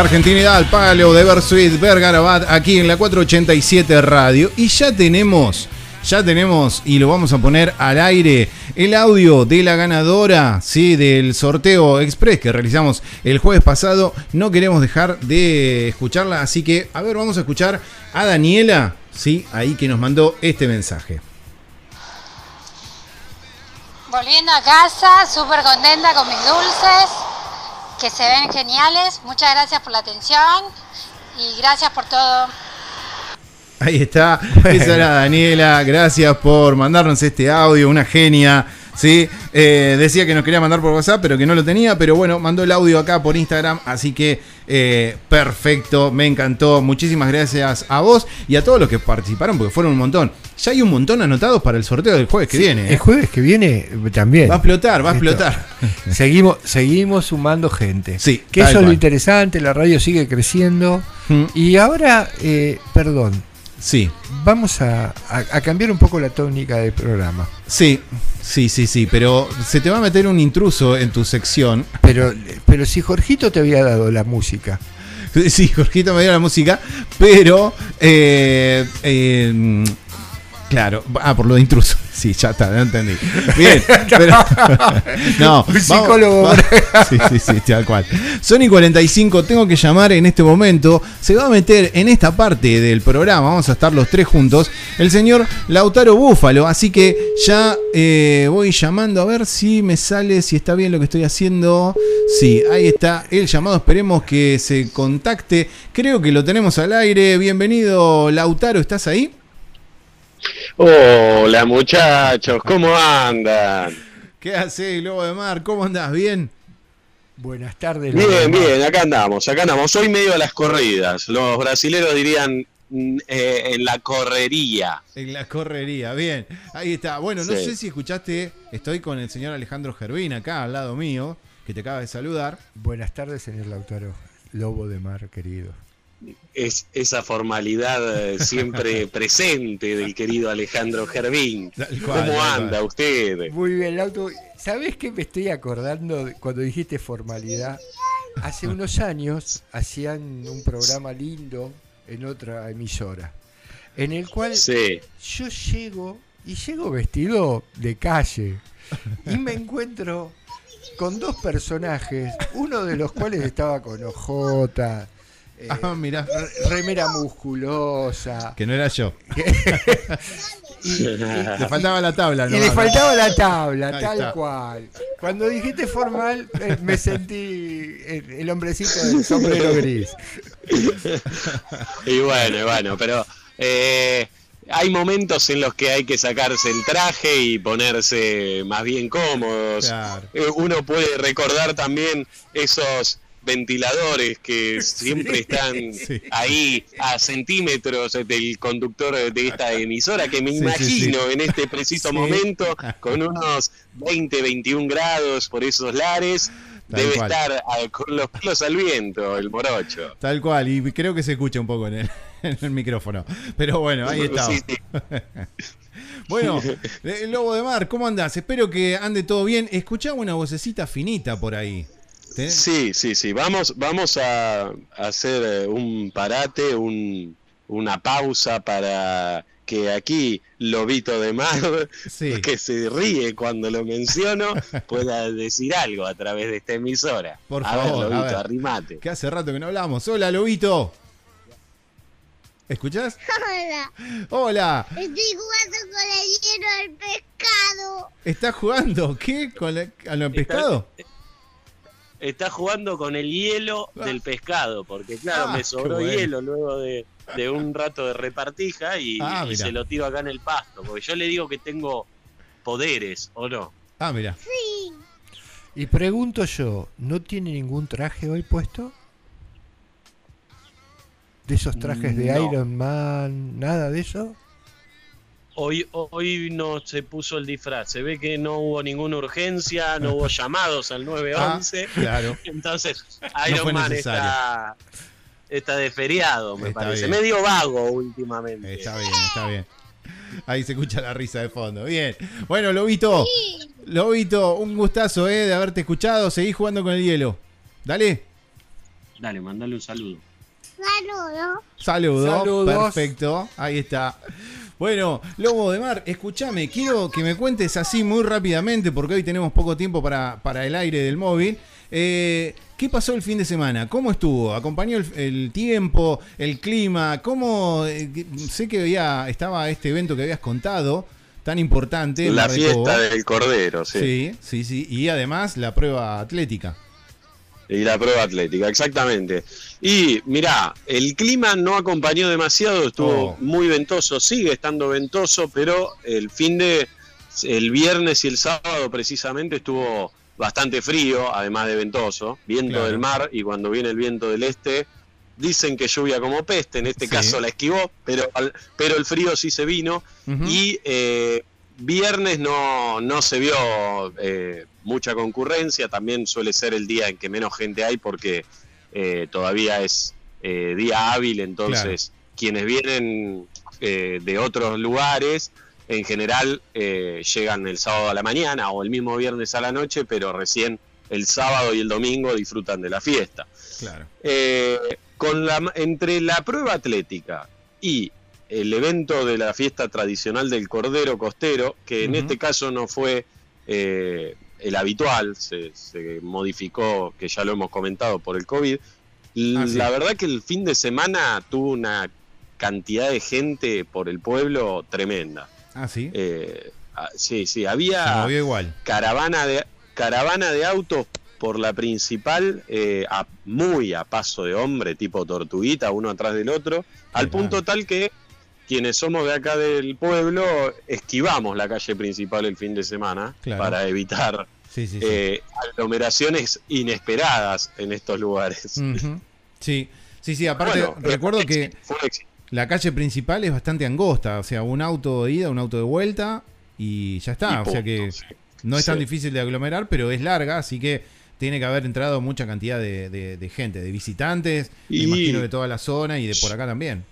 Argentinidad al palo de Versuit, Bergarabat, aquí en la 487 Radio. Y ya tenemos, ya tenemos, y lo vamos a poner al aire, el audio de la ganadora, sí, del sorteo express que realizamos el jueves pasado. No queremos dejar de escucharla, así que, a ver, vamos a escuchar a Daniela, sí, ahí que nos mandó este mensaje. Volviendo a casa, súper contenta con mis dulces, que se ven geniales. Muchas gracias por la atención y gracias por todo. Ahí está, esa era Daniela, gracias por mandarnos este audio, una genia. ¿Sí? Eh, decía que nos quería mandar por WhatsApp, pero que no lo tenía, pero bueno, mandó el audio acá por Instagram, así que eh, perfecto, me encantó. Muchísimas gracias a vos y a todos los que participaron, porque fueron un montón. Ya hay un montón anotados para el sorteo del jueves que viene. ¿eh? El jueves que viene eh, también. Va a explotar, va a Esto. explotar. <laughs> Seguimos, seguimos sumando gente. Sí, que eso es lo interesante, la radio sigue creciendo. Mm. Y ahora, eh, perdón, Sí, vamos a, a- a cambiar un poco la tónica del programa. sí, sí, sí, sí, pero se te va a meter un intruso en tu sección. Pero, pero si Jorgito te había dado la música, <laughs> Sí, Jorgito me dio la música, pero. eh, eh, claro, ah, por lo de intruso. <laughs> Sí, ya está, no entendí. Bien, <laughs> pero. <laughs> no, Un psicólogo. vamos- sí, sí, sí, tal cual. Sony 45, tengo que llamar en este momento. Se va a meter en esta parte del programa, vamos a estar los tres juntos, el señor Lautaro Búfalo. Así que ya eh, voy llamando a ver si me sale, si está bien lo que estoy haciendo. Sí, ahí está el llamado. Esperemos que se contacte. Creo que lo tenemos al aire. Bienvenido, Lautaro, ¿estás ahí? Hola muchachos, ¿cómo andan? ¿Qué haces, Lobo de Mar? ¿Cómo andás? ¿Bien? buenas tardes. Bien, Laura. bien, acá andamos, acá andamos. Hoy medio a las corridas. Los brasileros dirían mm, eh, en la correría. En la correría, bien. Ahí está. Bueno, no Sí. sé si escuchaste, estoy con el señor Alejandro Gervín acá al lado mío, que te acaba de saludar. Buenas tardes, señor Lautaro. Lobo de mar, querido. Es esa formalidad eh, siempre <laughs> presente del querido Alejandro Gervín. ¿Cómo anda usted? Muy bien, Lauto. ¿Sabés qué me estoy acordando cuando dijiste formalidad? Hace unos años hacían un programa lindo en otra emisora, en el cual Sí. yo llego y llego vestido de calle y me <laughs> encuentro con dos personajes, uno de los cuales estaba con ojota, eh, Ah, mirá, re- remera musculosa. que no era yo. <laughs> y- y- Le faltaba la tabla, y ¿no? le faltaba la tabla, Ahí tal está. cual. Cuando dijiste formal, eh, me sentí el, el hombrecito del sombrero gris. Y bueno, y bueno, pero eh, hay momentos en los que hay que sacarse el traje y ponerse más bien cómodos. Claro. Eh, uno puede recordar también esos ventiladores que <laughs> siempre están <laughs> Sí. ahí a centímetros del conductor de esta <laughs> emisora, que me Sí, imagino en este preciso momento con unos 20, 21 grados por esos lares. Tal Debe cual. estar ah, con los pelos al viento, el morocho. Tal cual, y creo que se escucha un poco en el, en el micrófono. Pero bueno, ahí está. Bueno, eh, Lobo de Mar, ¿cómo andás? Espero que ande todo bien. Escuchaba una vocecita finita por ahí. ¿Tenés? Sí, sí, sí. Vamos, vamos a a hacer eh, un parate, un, una pausa para que aquí Lobito de Mar, <laughs> Sí. que se ríe cuando lo menciono, <laughs> pueda decir algo a través de esta emisora. Por a favor, a ver, Lobito, ver. arrimate. Que hace rato que no hablamos. Hola, Lobito. ¿Escuchás? <laughs> Hola, Hola. estoy jugando con el hielo del pescado. ¿Estás jugando? ¿Qué? ¿Con lo pescado? Está jugando con el hielo Ah. del pescado, porque claro, Ah, me sobró bueno. hielo luego de, de un rato de repartija y, Ah, y se lo tiro acá en el pasto, porque yo le digo que tengo poderes, ¿o no? Ah, mira. Sí, Y pregunto yo, ¿no tiene ningún traje hoy puesto? ¿De esos trajes de. Iron Man? ¿Nada de eso? Hoy, hoy no se puso el disfraz, se ve que no hubo ninguna urgencia, no hubo llamados al 911, Ah, claro. <laughs> entonces No Iron fue Man está, está de feriado, me Está parece, bien. medio vago últimamente. Está bien, está bien. Ahí se escucha la risa de fondo. Bien. Bueno, Lobito. Lobito, un gustazo, eh, de haberte escuchado. Seguí jugando con el hielo. Dale. Dale, mandale un saludo. Saludos. Saludos. Perfecto. Ahí está. Bueno, Lobo de Mar, escúchame, quiero que me cuentes así muy rápidamente, porque hoy tenemos poco tiempo para, para el aire del móvil. Eh, ¿Qué pasó el fin de semana? ¿Cómo estuvo? ¿Acompañó el, el tiempo, el clima? ¿Cómo? eh, sé que había, estaba este evento que habías contado, tan importante. La fiesta del Cordero, sí. Sí, sí, sí. Y además la prueba atlética. Y la prueba atlética, exactamente. Y mirá, el clima no acompañó demasiado, estuvo Oh. muy ventoso, sigue estando ventoso, pero el fin de el viernes y el sábado precisamente estuvo bastante frío, además de ventoso, viento Claro. del mar y cuando viene el viento del este dicen que lluvia como peste, en este Sí. caso la esquivó, pero pero el frío sí se vino y eh, viernes no, no se vio eh, mucha concurrencia, también suele ser el día en que menos gente hay porque eh, todavía es eh, día hábil, entonces quienes vienen eh, de otros lugares en general llegan el sábado a la mañana o el mismo viernes a la noche, pero recién el sábado y el domingo disfrutan de la fiesta. Claro. Con la, entre la prueba atlética y el evento de la fiesta tradicional del Cordero Costero, que en este caso no fue eh, el habitual, se, se modificó, que ya lo hemos comentado, por el COVID. Ah, sí. La verdad que el fin de semana tuvo una cantidad de gente por el pueblo tremenda. Ah, sí. Eh, ah, sí, sí, había igual. caravana de caravana de autos por la principal eh, a- muy a paso de hombre tipo tortuguita uno atrás del otro al punto tal que quienes somos de acá del pueblo esquivamos la calle principal el fin de semana Claro. para evitar Sí, sí, sí. eh, aglomeraciones inesperadas en estos lugares. Sí, sí, sí. Aparte, Bueno, recuerdo que la calle principal es bastante angosta. O sea, un auto de ida, un auto de vuelta y ya está. Y o sea que no es tan difícil de aglomerar, pero es larga, así que tiene que haber entrado mucha cantidad de, de- de gente, de visitantes, me imagino de toda la zona y de por acá también.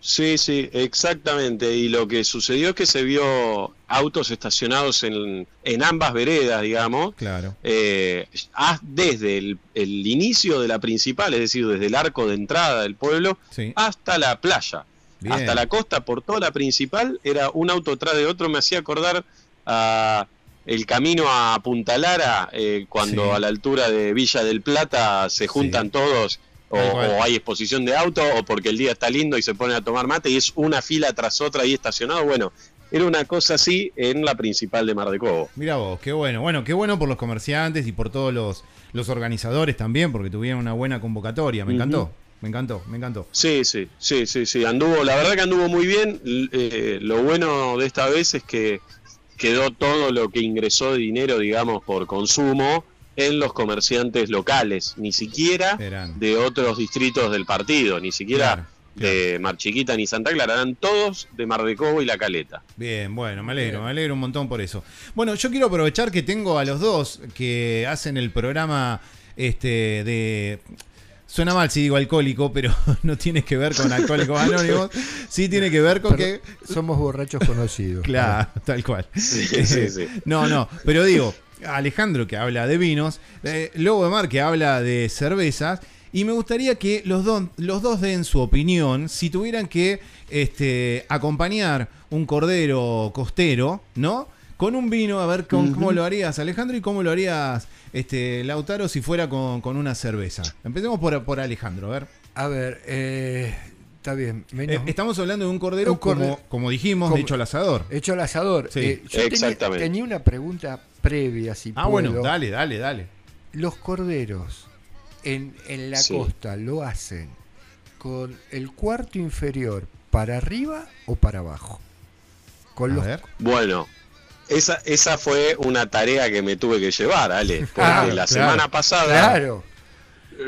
Sí, sí, exactamente. Y lo que sucedió es que se vio autos estacionados en, en ambas veredas, digamos, Claro. eh, desde el, el inicio de la principal, es decir, desde el arco de entrada del pueblo Sí. hasta la playa, Bien. hasta la costa, por toda la principal, era un auto tras de otro, me hacía acordar a el camino a Punta Lara, eh, cuando Sí. a la altura de Villa del Plata se juntan Sí. todos. O, hay exposición de auto, o porque el día está lindo y se ponen a tomar mate y es una fila tras otra ahí estacionado. Bueno, era una cosa así en la principal de Mar de Cobo. Mira vos, qué bueno. Bueno, qué bueno por los comerciantes y por todos los, los organizadores también, porque tuvieron una buena convocatoria. Me encantó, me encantó, me encantó. Sí, sí, sí, sí, sí, anduvo, la verdad que anduvo muy bien. Eh, lo bueno de esta vez es que quedó todo lo que ingresó de dinero, digamos, por consumo en los comerciantes locales, ni siquiera Eran. de otros distritos del partido, ni siquiera Claro, de Mar Chiquita ni Santa Clara, eran todos de Mar de Cobo y La Caleta. Bien, bueno, me alegro, me alegro un montón por eso. Bueno, yo quiero aprovechar que tengo a los dos que hacen el programa este de suena mal si digo alcohólico, pero <laughs> no tiene que ver con alcohólicos anónimos, sí tiene que ver con Pero que somos borrachos conocidos. Claro, tal cual. Sí, sí, sí. <laughs> No, no, pero digo, Alejandro que habla de vinos, eh, Lobo de Mar que habla de cervezas, y me gustaría que los, dos los dos den su opinión si tuvieran que este, acompañar un cordero costero, ¿no? Con un vino, a ver con- cómo lo harías, Alejandro, y cómo lo harías, este, Lautaro, si fuera con, con una cerveza. Empecemos por, por Alejandro, a ver. A ver, eh, está bien. menos- Eh, estamos hablando de un cordero, Un cordero- como, como dijimos, como- de hecho al asador. Hecho al asador. Sí, Eh, yo tenía, exactamente. tenía una pregunta previa, si Ah, puedo. bueno, dale, dale, dale. Los corderos en, en la Sí. costa lo hacen con el cuarto inferior para arriba o para abajo. Con A los ver. Bueno, esa, esa fue una tarea que me tuve que llevar, Ale, <laughs> porque Ah, la claro. semana pasada Claro.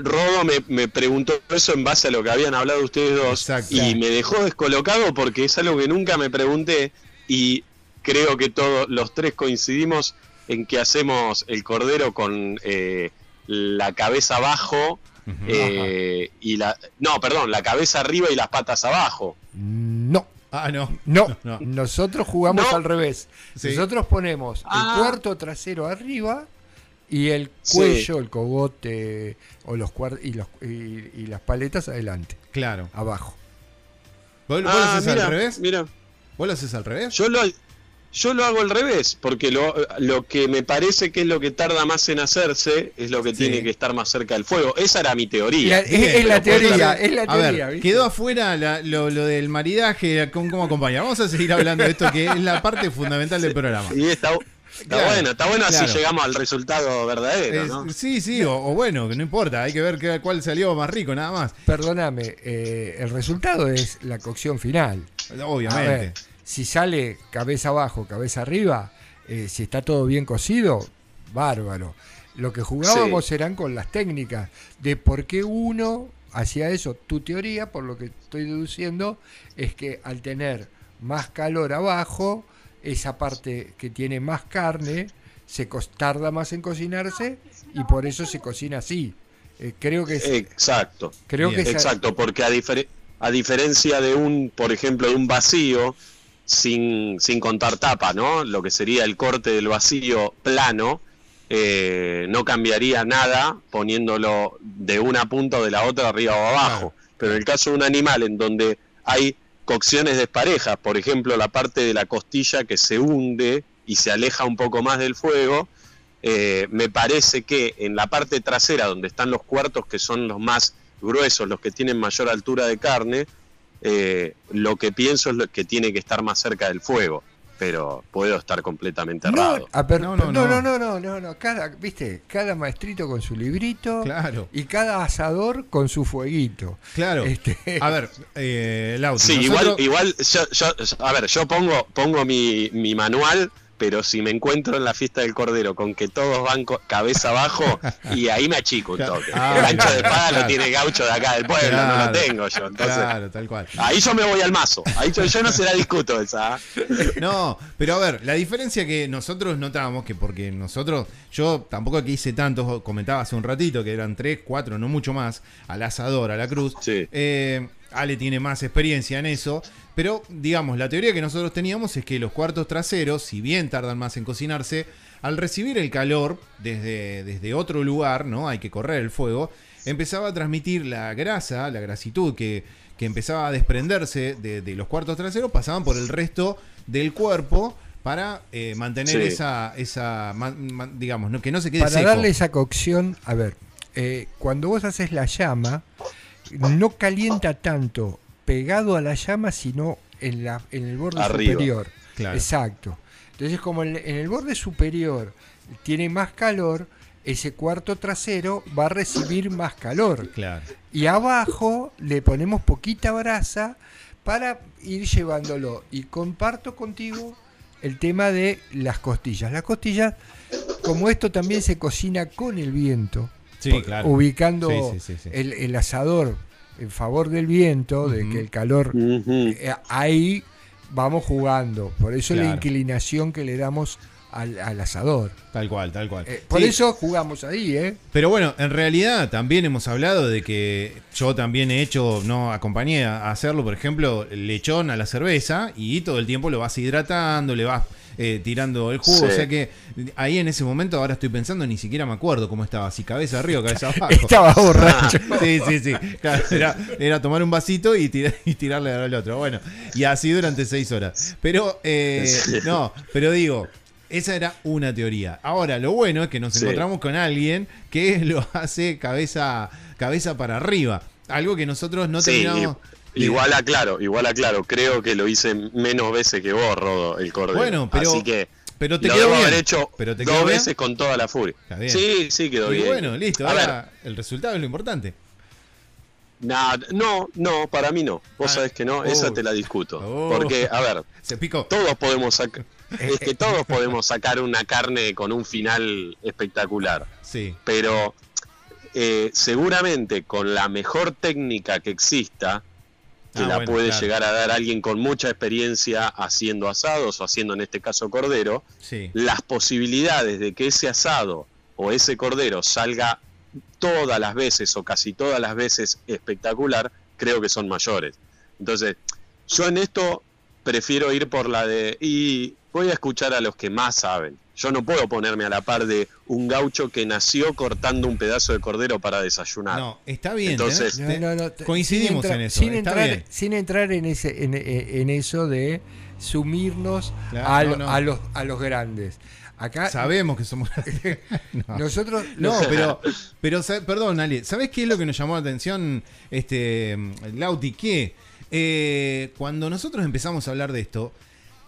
Rodo me, me preguntó eso en base a lo que habían hablado ustedes dos Exacto. y me dejó descolocado porque es algo que nunca me pregunté y creo que todos los tres coincidimos en que hacemos el cordero con eh, la cabeza abajo eh, y la no perdón la cabeza arriba y las patas abajo No. Ah, no. No, <laughs> No. nosotros jugamos No. al revés. Sí. Nosotros ponemos Ah. el cuarto trasero arriba y el Sí. cuello, el cogote o los y, los, y, y las paletas adelante, Claro. abajo. ¿Vos, vos Ah, lo haces mira, al revés? Mira, ¿Vos lo haces al revés? yo lo, yo lo hago al revés, porque lo, lo que me parece que es lo que tarda más en hacerse es lo que Sí. tiene que estar más cerca del fuego. Esa era mi teoría. La- es, es la teoría, es la A teoría. ver, ¿viste? quedó afuera la- lo, lo del maridaje, ¿cómo, cómo acompañar? Vamos a seguir hablando de esto que es la parte fundamental del programa. Y está, está Claro, bueno, está bueno claro. así llegamos al resultado verdadero, Es- ¿no? Sí, sí, o, o bueno, que no importa, hay que ver qué- cuál salió más rico, nada más. Perdóname, eh, el resultado es la cocción final. A Obviamente. ver, si sale cabeza abajo, cabeza arriba, eh, si está todo bien cocido, bárbaro. Lo que jugábamos Sí. eran con las técnicas de por qué uno hacía eso. Tu teoría, por lo que estoy deduciendo, es que al tener más calor abajo, esa parte que tiene más carne se tarda más en cocinarse y por eso se cocina así. Eh, creo que es, Exacto. creo que esa- Exacto, porque a, a diferencia de un, por ejemplo, de un vacío, sin, sin contar tapa, ¿no? Lo que sería el corte del vacío plano, eh, no cambiaría nada poniéndolo de una punta o de la otra arriba o abajo. Pero en el caso de un animal en donde hay cocciones desparejas, por ejemplo, la parte de la costilla que se hunde y se aleja un poco más del fuego, eh, me parece que en la parte trasera, donde están los cuartos que son los más gruesos, los que tienen mayor altura de carne, eh, lo que pienso es que tiene que estar más cerca del fuego, pero puedo estar completamente No, errado. a per- No, no, no, no, no. no, no, no, no, Cada, viste, cada maestrito con su librito Claro. y cada asador con su fueguito. Claro. Este, A ver, eh, Lauti, Sí, nosotros- igual, igual yo, yo- a ver, yo pongo, pongo mi, mi manual, pero si me encuentro en la fiesta del Cordero con que todos van cabeza abajo, <laughs> y ahí me achico un toque. Ah, el ancho de espada claro. lo tiene gaucho de acá del pueblo, no lo tengo yo. Entonces, Claro, tal cual. ahí yo me voy al mazo. Ahí yo, yo no se la discuto esa. ¿ah? <laughs> No, pero a ver, la diferencia que nosotros notábamos, que porque nosotros, yo tampoco que hice tantos, comentaba hace un ratito que eran tres, cuatro, no mucho más, al asador, a la cruz. Sí. Eh, Ale tiene más experiencia en eso, pero digamos, la teoría que nosotros teníamos es que los cuartos traseros, si bien tardan más en cocinarse, al recibir el calor desde, desde otro lugar, ¿no? Hay que correr el fuego, empezaba a transmitir la grasa, la grasitud que, que empezaba a desprenderse de, de los cuartos traseros, pasaban por el resto del cuerpo para eh, mantener Sí. esa, esa man- man- digamos, no, que no se quede para seco. darle esa cocción, a ver, eh, cuando vos haces la llama, no calienta tanto pegado a la llama, sino en, la, en el borde Arriba. superior. Claro. Exacto. Entonces, como en, en el borde superior tiene más calor, ese cuarto trasero va a recibir más calor. Claro. Y abajo le ponemos poquita brasa para ir llevándolo. Y comparto contigo el tema de las costillas. Las costillas, como esto también se cocina con el viento, Sí, por- claro. ubicando Sí, sí, sí, sí. El, el asador en favor del viento, de que el calor, eh, ahí vamos jugando. Por eso la inclinación que le damos al, al asador. Tal cual, tal cual. Eh, por Sí. eso jugamos ahí, ¿eh? Pero bueno, en realidad también hemos hablado de que yo también he hecho, no acompañé a hacerlo, por ejemplo, lechón a la cerveza y todo el tiempo lo vas hidratando, le vas eh, tirando el jugo. Sí. O sea que ahí en ese momento, ahora estoy pensando, ni siquiera me acuerdo cómo estaba, si cabeza arriba o cabeza <laughs> abajo. Estaba borracho. <laughs> sí, sí, sí. Claro, era, era tomar un vasito y, tira- y tirarle al otro. Bueno, y así durante seis horas. Pero, eh, <laughs> no, pero digo, esa era una teoría. Ahora, lo bueno es que nos Sí. encontramos con alguien que lo hace cabeza, cabeza para arriba. Algo que nosotros no Sí, terminamos. Igual aclaro, igual aclaro. Creo que lo hice menos veces que vos, Rodo, el cordero. Bueno, pero- Así que pero te lo quedó debo bien. haber hecho Pero te dos bien. veces con toda la furia. Sí, sí, quedó Y bien. bueno, listo. A Ahora el resultado es lo importante. Nah, no, no, para mí no. Vos Ah, sabés que no, oh. esa te la discuto. Oh. Porque, a ver, <laughs> Se picó. todos podemos sacar. <laughs> Es que todos podemos sacar una carne con un final espectacular. Sí. Pero eh, seguramente con la mejor técnica que exista, que Ah, la bueno, puede claro. llegar a dar alguien con mucha experiencia haciendo asados o haciendo en este caso cordero, Sí. las posibilidades de que ese asado o ese cordero salga todas las veces o casi todas las veces espectacular, creo que son mayores. Entonces, yo en esto prefiero ir por la de... Y voy a escuchar a los que más saben. Yo no puedo ponerme a la par de un gaucho que nació cortando un pedazo de cordero para desayunar. No, está bien. Entonces, tenés- No, te- no, no, te- coincidimos en eso. Sin está entrar, bien. sin entrar en ese en, en eso de sumirnos Claro, a, no, a los a los grandes. Acá Sabemos que somos. <laughs> no. nosotros No, <laughs> pero, <laughs> pero perdón, Ale, ¿sabés qué es lo que nos llamó la atención, este, Lauti? Que eh, cuando nosotros empezamos a hablar de esto,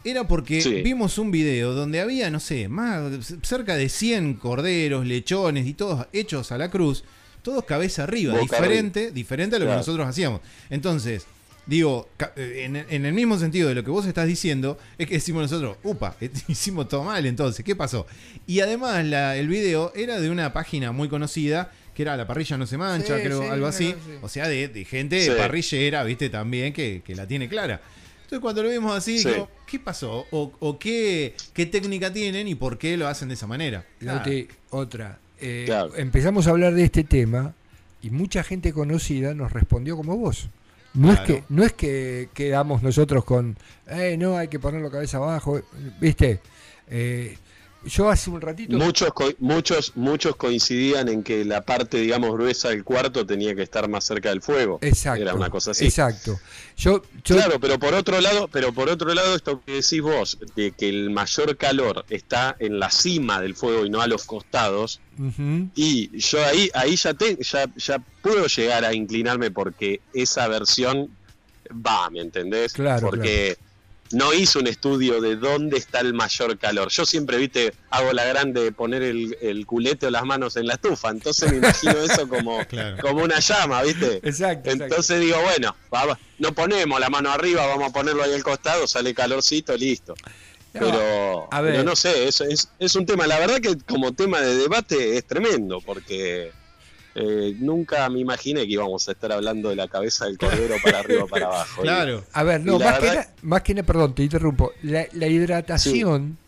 era porque Sí. vimos un video donde había, no sé, más cerca de 100 corderos, lechones y todos hechos a la cruz, todos cabeza arriba, Boca diferente, diferente a lo Claro. que nosotros hacíamos. Entonces, digo, ca- eh, en, en el mismo sentido de lo que vos estás diciendo, es que decimos nosotros, upa, <laughs> hicimos todo mal entonces, ¿qué pasó? Y además la- el video era de una página muy conocida, que era La Parrilla No Se Mancha, Sí, creo, sí, algo así. sí. O sea, de, de gente Sí. parrillera, viste, también, que, que la tiene clara. Entonces cuando lo vimos así, Sí. digo, ¿qué pasó? ¿O, o qué, qué técnica tienen y por qué lo hacen de esa manera? Lauti, otra. Eh, Claro. Empezamos a hablar de este tema y mucha gente conocida nos respondió como vos. No es Claro. que no es que quedamos nosotros con, eh, no hay que ponerlo cabeza abajo, viste. Eh, yo hace un ratito Muchos, co- muchos, muchos coincidían en que la parte, digamos, gruesa del cuarto tenía que estar más cerca del fuego. Exacto. Era una cosa así. Exacto. Yo, yo Claro, pero por otro lado, pero por otro lado, esto que decís vos, de que el mayor calor está en la cima del fuego y no a los costados, y yo ahí, ahí ya te, ya, ya puedo llegar a inclinarme porque esa versión va, ¿me entendés? Claro, Porque no hizo un estudio de dónde está el mayor calor. Yo siempre, viste, hago la grande de poner el, el culete o las manos en la estufa, entonces me imagino eso como, <laughs> Claro. como una llama, ¿viste? Exacto, exacto. Entonces digo, bueno, va- no ponemos la mano arriba, vamos a ponerlo ahí al costado, sale calorcito, listo. No, Pero, a ver. pero no sé, es, es, es un tema, la verdad que como tema de debate es tremendo, porque eh, nunca me imaginé que íbamos a estar hablando de la cabeza del cordero para arriba o para abajo. Claro. A ver, no, más que, na- más que nada, perdón, te interrumpo. La, la hidratación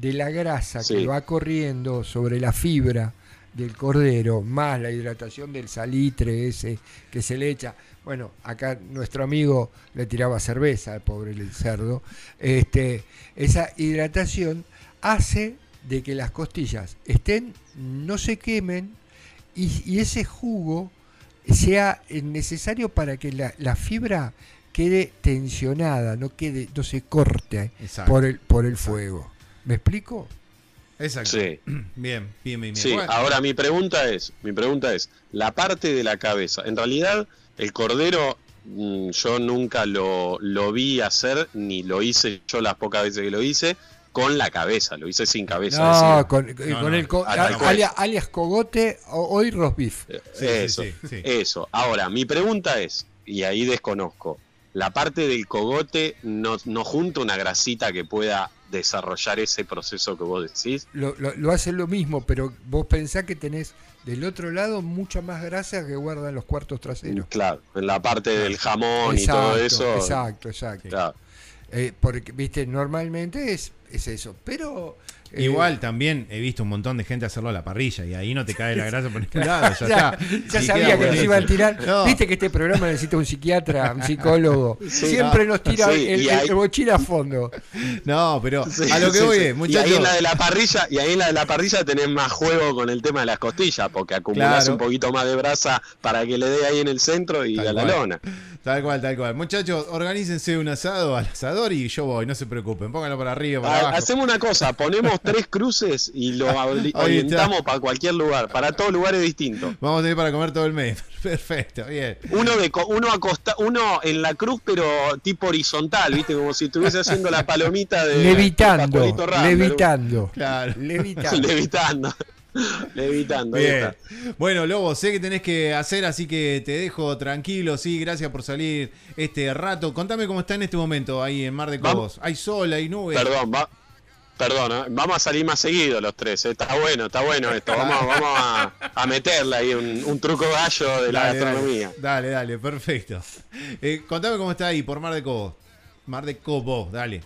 de la grasa que Sí. va corriendo sobre la fibra del cordero, más la hidratación del salitre ese que se le echa. Bueno, acá nuestro amigo le tiraba cerveza al pobre el cerdo. Este, esa hidratación hace de que las costillas estén, no se quemen y, y ese jugo sea necesario para que la, la fibra quede tensionada, no quede, no se corte Exacto. por el, por el fuego. ¿Me explico? Exacto. Sí. <clears throat> Bien, bien, bien, bien. Sí, Bueno, ahora mi pregunta es, mi pregunta es, la parte de la cabeza, en realidad el cordero mm, yo nunca lo, lo vi hacer, ni lo hice yo las pocas veces que lo hice, con la cabeza, lo hice sin cabeza. No, decir, con, No, con no, el co- alias, alias cogote o hoy roast beef. Sí, sí, eso, sí, sí. eso. Ahora, mi pregunta es, y ahí desconozco, la parte del cogote no, no junta una grasita que pueda desarrollar ese proceso que vos decís. Lo, lo, lo hace lo mismo, pero vos pensás que tenés del otro lado mucha más grasa que guardan los cuartos traseros. Claro, en la parte del jamón y todo eso. Exacto, exacto. Claro. Eh, porque, viste, normalmente es, es eso. Pero. eh, Igual también he visto un montón de gente hacerlo a la parrilla y ahí no te cae la <laughs> grasa por ningún lado, ya, ya, está. ya Sí, sabía que nos iban a tirar. No. Viste que este programa necesita un psiquiatra, un psicólogo. <laughs> Sí, Siempre no. nos tira Sí, el, el- ahí- el bochín a fondo. No, pero Sí, a lo que sí, voy sí. es, Y ahí muchachos. en la de la parrilla, y ahí en la de la parrilla tenés más juego con el tema de las costillas, porque acumulás Claro. un poquito más de brasa para que le dé ahí en el centro y Tal a la cual. lona. Tal cual, tal cual. Muchachos, organícense un asado al asador y yo voy, no se preocupen. Pónganlo para arriba, para Ah, abajo. Hacemos una cosa, ponemos <laughs> tres cruces y lo <laughs> orientamos para cualquier lugar, para todos lugares distintos. Vamos a tener para comer todo el mes. <laughs> Perfecto, bien. Uno de co- uno acosta, uno en la cruz pero tipo horizontal, viste, como si estuviese haciendo la palomita de Levitando, levitando. Claro. Levitando. levitando. <laughs> levitando, ahí Bien. está. Bueno, Lobo, sé que tenés que hacer, así que te dejo tranquilo. Sí, gracias por salir este rato. Contame cómo está en este momento ahí en Mar de Vamos. Cobos. Hay sol, hay nubes. Perdón, va. Perdón, ¿eh? vamos a salir más seguido los tres. ¿eh? Está bueno, está bueno esto. Vamos, vamos a, a meterle ahí un, un truco gallo de la Dale, gastronomía. Dale, dale, perfecto. Eh, contame cómo está ahí por Mar de Cobos. Mar de Cobos, dale.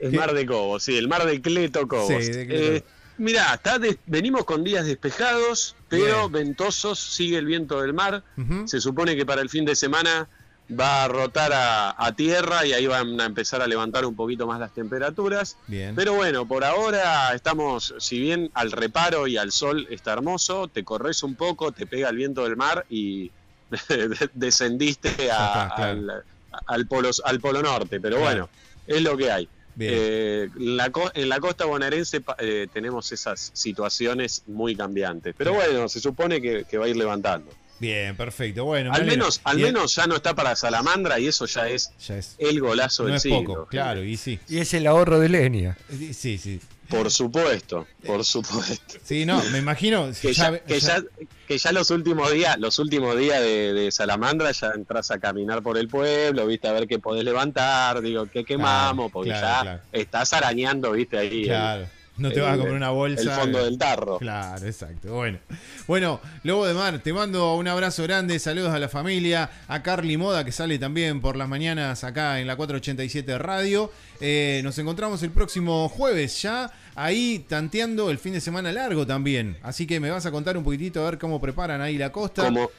El mar de Cobos, sí, el mar de Cleto Cobos. Sí, de Cleto. Mirá, está de- venimos con días despejados, pero Bien. ventosos, sigue el viento del mar. Se supone que para el fin de semana va a rotar a, a tierra y ahí van a empezar a levantar un poquito más las temperaturas. Bien. Pero bueno, por ahora estamos, si bien al reparo y al sol está hermoso, te corres un poco, te pega el viento del mar y <laughs> descendiste a- está, claro. al, al polo, al polo norte. Pero Claro. bueno, es lo que hay. Eh, la en la costa bonaerense eh, tenemos esas situaciones muy cambiantes. Pero bueno, se supone que, que va a ir levantando. Bien, perfecto. Bueno, Al menos, al menos ya no está para Salamandra y eso ya es, Ya es. el golazo No del es siglo. poco, claro, y sí. Y es el ahorro de leña. Sí, sí. Por supuesto, por supuesto. <laughs> Sí, no, me imagino. Que ya, que ya, que ya los últimos días, los últimos días de, de Salamandra ya entras a caminar por el pueblo, viste, a ver qué podés levantar, digo, qué quemamos, porque claro, ya claro. estás arañando, viste, ahí. Claro. No te el- vas a comprar una bolsa. El fondo del tarro. Claro, exacto. Bueno, bueno, Lobo de Mar, te mando un abrazo grande, saludos a la familia, a Carly Moda que sale también por las mañanas acá en la 487 Radio. Eh, nos encontramos el próximo jueves ya, ahí tanteando el fin de semana largo también. Así que me vas a contar un poquitito a ver cómo preparan ahí la costa. Cómo,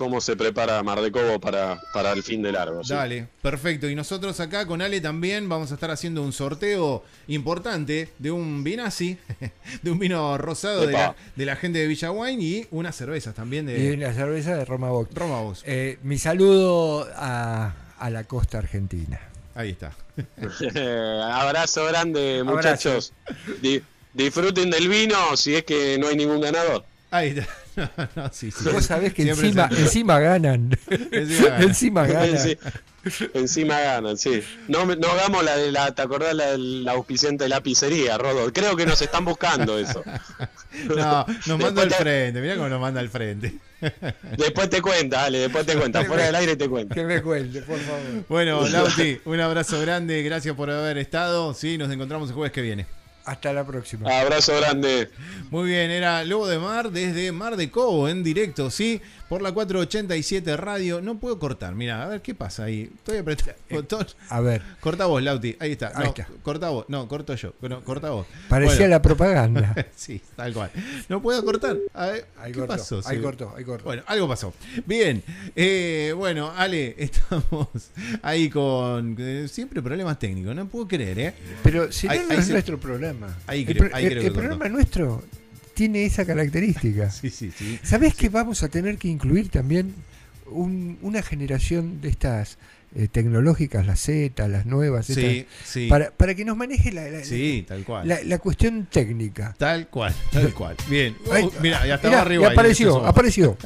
cómo se prepara Mar de Cobo para, para el fin de largo. sí. Dale, perfecto. Y nosotros acá con Ale también vamos a estar haciendo un sorteo importante de un vinazzi, <laughs> de un vino rosado de la, Epa. de la gente de Villa Wine y unas cervezas también Y de la cerveza de Roma Box. Roma Box. Eh, mi saludo a, a la costa argentina. Ahí está. <laughs> Abrazo grande, Abrazo. muchachos. Di- disfruten del vino si es que no hay ningún ganador. Ahí está. <laughs> No, sí, sí. Vos sabés que encima, encima ganan. <laughs> Encima ganan. encima ganan. Sí. Encima ganan, sí. No, no hagamos la de la, ¿te acordás la del auspiciante de la pizzería, Rodo? Creo que nos están buscando eso. <laughs> No, nos manda al frente. Mirá cómo nos manda al frente. Después te cuenta, dale, después te cuenta. Fuera del aire te cuenta. Que me cuente, por favor. Bueno, Lauti, un abrazo grande. Gracias por haber estado. Sí, nos encontramos el jueves que viene. Hasta la próxima. Abrazo grande. Muy bien, era Lobo de Mar desde Mar de Cobo en directo, ¿sí? Por la 487 Radio. No puedo cortar, mira, a ver qué pasa ahí. Estoy apretando el botón. A ver, Corta vos, Lauti. Ahí está. Ahí No, está. Corta vos. No, corto yo. No, corta vos. parecía Bueno. la propaganda. <laughs> sí, tal cual. No puedo cortar. A ver, Ahí ¿qué cortó, pasó? ahí cortó, ahí cortó. Bueno, algo pasó. Bien. eh, bueno, Ale, <laughs> estamos ahí con eh, siempre problemas técnicos. No puedo creer, ¿eh? Pero si no, Ahí- no ahí es se- nuestro programa. ahí el creo- pro- ahí el- creo el que cortó. programa nuestro tiene esa característica. <laughs> Sí, sí, sí. ¿Sabés que vamos a tener que incluir también un- una generación de estas eh, tecnológicas, las Z, las nuevas, Sí, estas, sí. para, para que nos maneje la, la- Sí, tal cual. la- la cuestión técnica? Tal cual, tal <laughs> cual. Bien. Ahí- Uh, mira, ya estaba mirá, arriba. y ahí, apareció, este <laughs> apareció.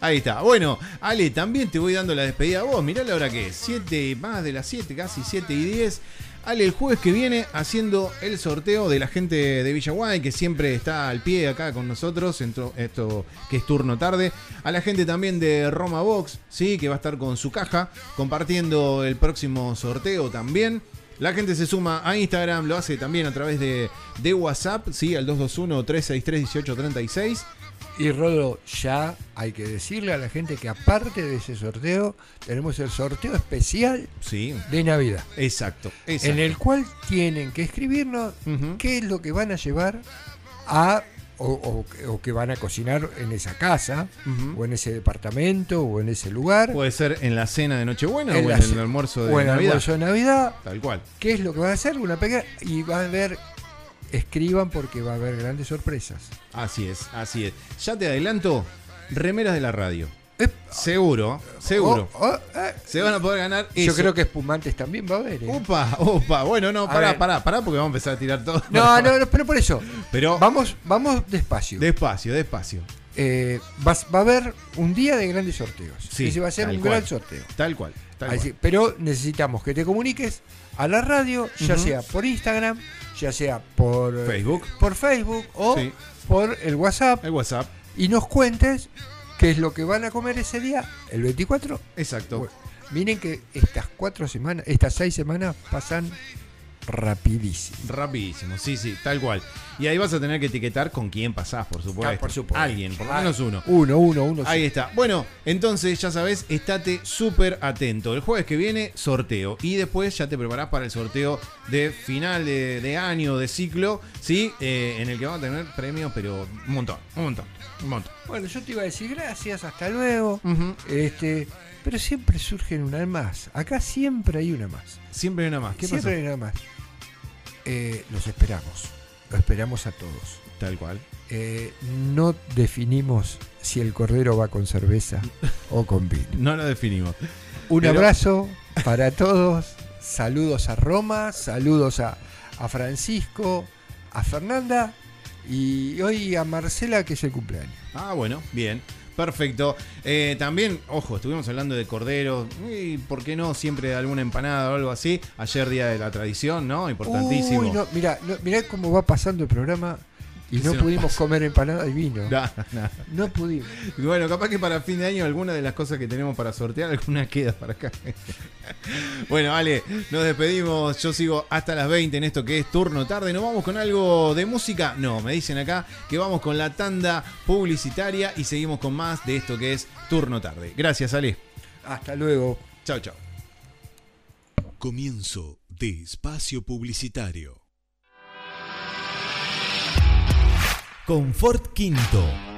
Ahí está. Bueno, Ale, también te voy dando la despedida a vos. Mirá la hora que es. 7 más de las 7, casi 7 y 10. Ale, el jueves que viene haciendo el sorteo de la gente de Villaguay, que siempre está al pie acá con nosotros, esto que es turno tarde. A la gente también de Roma Box, sí, que va a estar con su caja, compartiendo el próximo sorteo también. La gente se suma a Instagram, lo hace también a través de, de WhatsApp, sí, al 221-363-1836. Y Rodo, ya hay que decirle a la gente que aparte de ese sorteo, tenemos el sorteo especial Sí, de Navidad. exacto. exacto. En el cual tienen que escribirnos qué es lo que van a llevar a o, o- o que van a cocinar en esa casa o en ese departamento o en ese lugar Puede ser en la cena de Nochebuena En o en el almuerzo de o en el Navidad. almuerzo de Navidad Tal cual. qué es lo que van a hacer una pequeña y va a haber escriban porque va a haber grandes sorpresas Así es, así es. Ya te adelanto, remeras de la radio. Seguro, seguro. oh, oh, eh. Se van a poder ganar yo eso. creo que espumantes también va a haber ¿eh? Opa, opa. Bueno, no, pará, pará, pará, porque vamos a empezar a tirar todo. no, <laughs> no, no, pero por eso Pero vamos vamos despacio despacio, despacio. Eh, va, va a haber un día de grandes sorteos Sí, ese va a ser tal un cual. gran sorteo Tal cual. Tal Así- cual. pero necesitamos que te comuniques a la radio, ya sea por Instagram, ya sea por eh, Facebook. por Facebook o Sí. por el WhatsApp El WhatsApp. y nos cuentes qué es lo que van a comer ese día, el 24. Exacto. Bueno, miren que estas cuatro semanas, estas seis semanas pasan rapidísimo. Rapidísimo, sí, sí, tal cual. Y ahí vas a tener que etiquetar con quién pasás, por supuesto. Ah, por supuesto. Alguien, por lo menos uno. Uno, uno, uno. Ahí sí. está. Bueno, entonces ya sabes, estate súper atento. El jueves que viene, sorteo. Y después ya te preparás para el sorteo de final de, de año, de ciclo, ¿sí? Eh, en el que vamos a tener premios, pero un montón, un montón, un montón. Bueno, yo te iba a decir gracias, hasta luego. este, pero siempre surgen una más. Acá siempre hay una más. Siempre hay una más. ¿Qué siempre pasó? hay una más. Eh, los esperamos. Los esperamos a todos. Tal cual. Eh, no definimos si el cordero va con cerveza o con vino. No lo definimos. Un Pero- abrazo para todos. Saludos a Roma, saludos a, a Francisco, a Fernanda y hoy a Marcela que es el cumpleaños. Ah, bueno, bien. Perfecto. Eh, también, ojo, estuvimos hablando de cordero. Y por qué no siempre alguna empanada o algo así. Ayer día de la tradición, ¿no? Importantísimo. Uy, no, mira, no, mirá cómo va pasando el programa y no pudimos pasa. <laughs> comer empanada y vino. No, no. No pudimos. Y Bueno, capaz que para fin de año alguna de las cosas que tenemos para sortear, alguna queda para acá. <laughs> bueno, Ale, nos despedimos. Yo sigo hasta las 20 en esto que es turno tarde. ¿Nos vamos con algo de música? No, me dicen acá que vamos con la tanda publicitaria y seguimos con más de esto que es turno tarde. Gracias, Ale. Hasta luego. Chao, chao. Comienzo de espacio publicitario. Confort Quinto.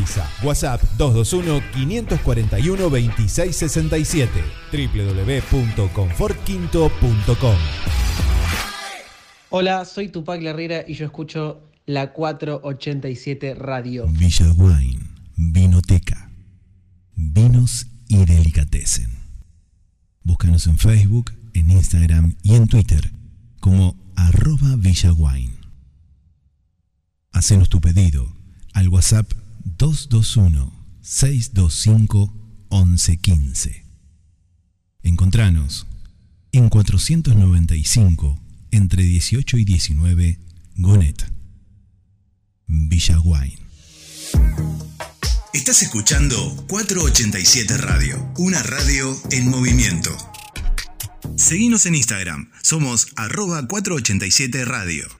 Elisa. WhatsApp 221-541-2667. www.confortquinto.com Hola, soy Tupac Herrera y yo escucho la 487 Radio. Villa Wine, Vinoteca. Vinos y delicatessen. Búscanos en Facebook, en Instagram y en Twitter como arroba Villa Wine. Hacenos tu pedido al WhatsApp 221-625-1115. Encontranos en 495 entre 18 y 19 Gonet. Villa Wine. Estás escuchando 487 Radio, una radio en movimiento. Seguinos en Instagram, somos arroba 487 Radio.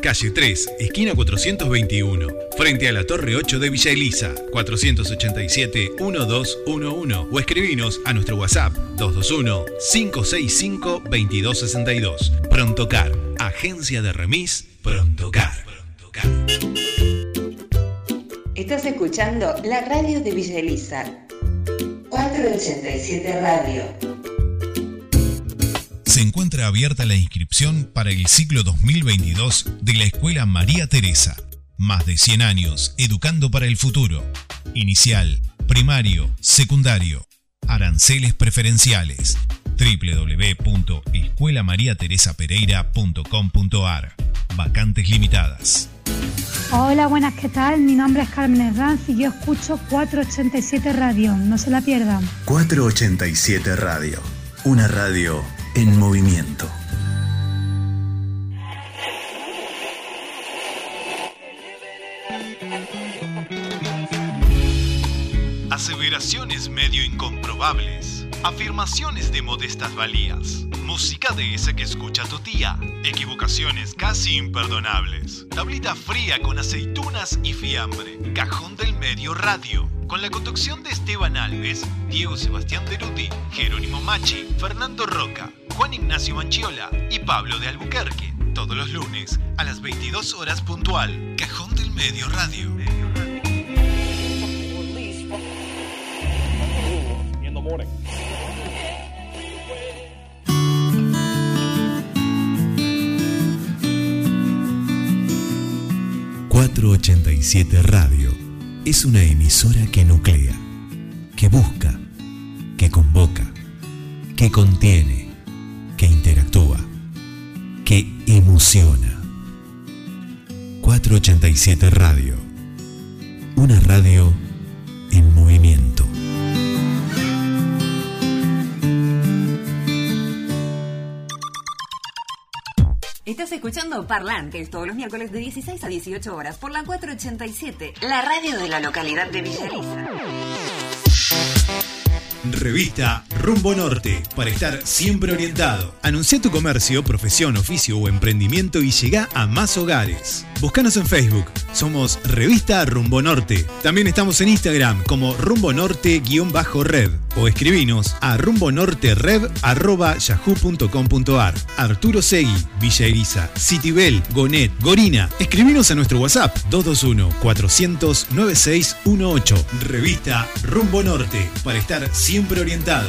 calle 3, esquina 421, frente a la Torre 8 de Villa Elisa, 487-1211 o escribinos a nuestro WhatsApp 221-565-2262. Prontocar, agencia de remis Prontocar. Estás escuchando la radio de Villa Elisa. 487 Radio. Se encuentra abierta la inscripción para el ciclo 2022 de la Escuela María Teresa. Más de 100 años educando para el futuro. Inicial, primario, secundario. Aranceles preferenciales. www.escuelamariateresapereira.com.ar Vacantes limitadas. Hola, buenas, ¿qué tal? Mi nombre es Carmen Herranz y yo escucho 487 Radio. No se la pierdan. 487 Radio. Una radio en movimiento. Aseveraciones medio incomprobables. Afirmaciones de modestas valías. Música de esa que escucha tu tía. Equivocaciones casi imperdonables. Tablita fría con aceitunas y fiambre. Cajón del medio radio. Con la conducción de Esteban Alves, Diego Sebastián Deruti, Jerónimo Machi, Fernando Roca, Juan Ignacio Manchiola y Pablo de Albuquerque. Todos los lunes a las 22 horas puntual. Cajón del Medio Radio. in the morning. 487 Radio es una emisora que nuclea, que busca, que convoca, que contiene, que interactúa, emociona. 487 Radio. Una radio en movimiento. Estás escuchando Parlantes todos los miércoles de 16 a 18 horas por la 487, la radio de la localidad de Villa Elisa. Revista Rumbo Norte, para estar siempre orientado. Anuncia tu comercio, profesión, oficio o emprendimiento y llega a más hogares. Búscanos en Facebook, somos Revista Rumbo Norte. También estamos en Instagram como Rumbo Norte-Red o escribinos a rumbonortered.yahoo.com.ar. Arturo Segui, Villa Elisa, Citibel, Gonet, Gorina. Escribinos a nuestro WhatsApp 221-400-9618. Revista Rumbo Norte, para estar siempre orientado.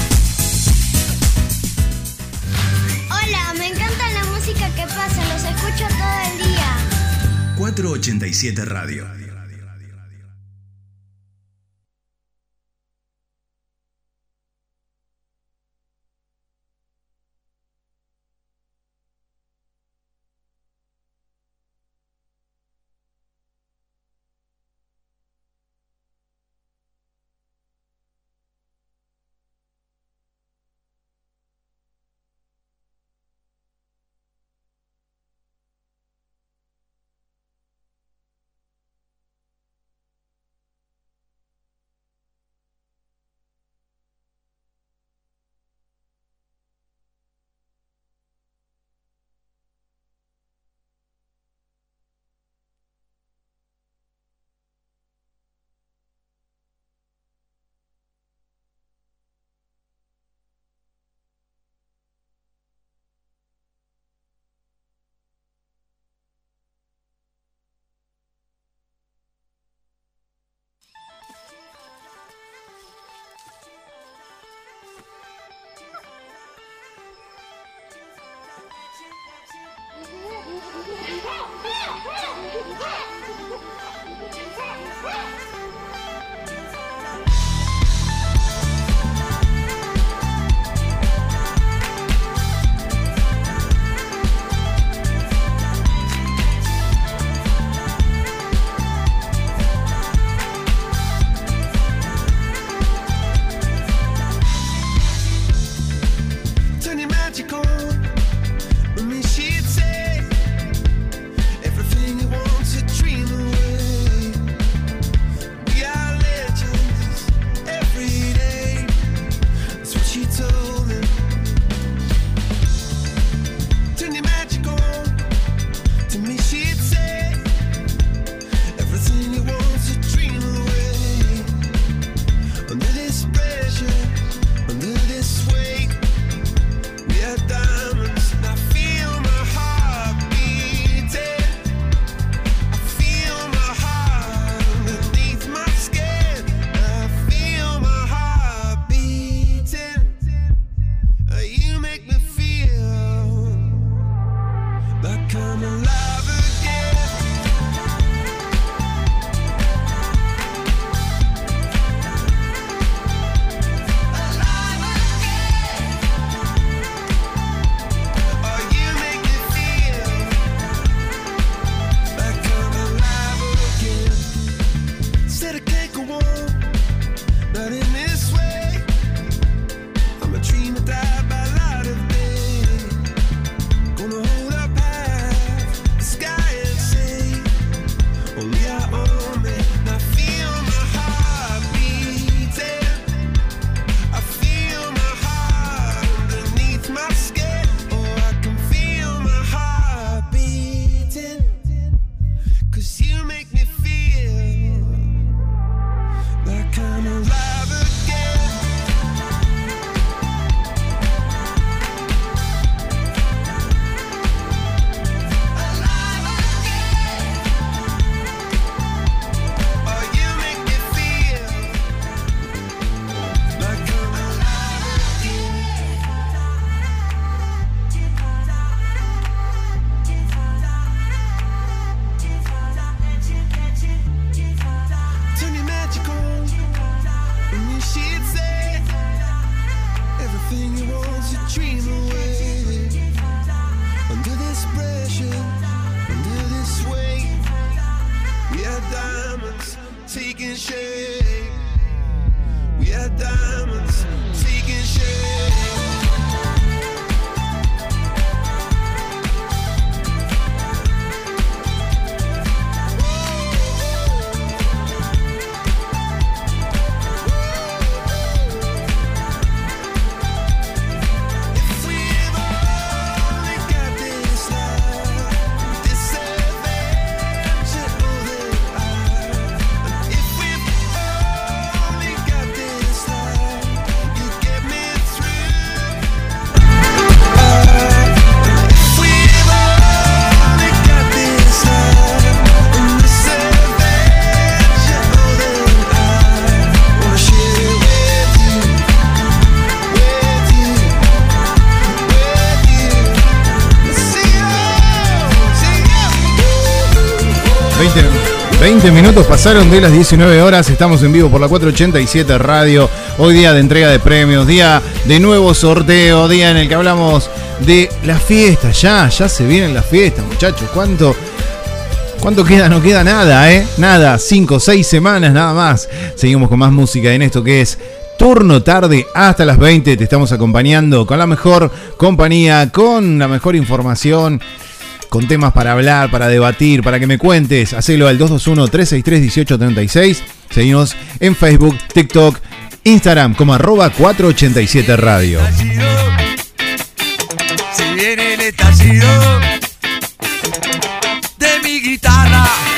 487 Radio. Pasaron de las 19 horas, estamos en vivo por la 487 Radio, hoy día de entrega de premios, día de nuevo sorteo, día en el que hablamos de las fiestas, ya, ya se vienen las fiestas muchachos, ¿cuánto, cuánto queda? No queda nada, ¿eh? Nada, 5, 6 semanas nada más, seguimos con más música en esto que es turno tarde hasta las 20. Te estamos acompañando con la mejor compañía, con la mejor información, con temas para hablar, para debatir, para que me cuentes. Hacelo al 221-363-1836. Seguimos en Facebook, TikTok, Instagram como arroba 487 Radio. Se viene el estallido de mi guitarra.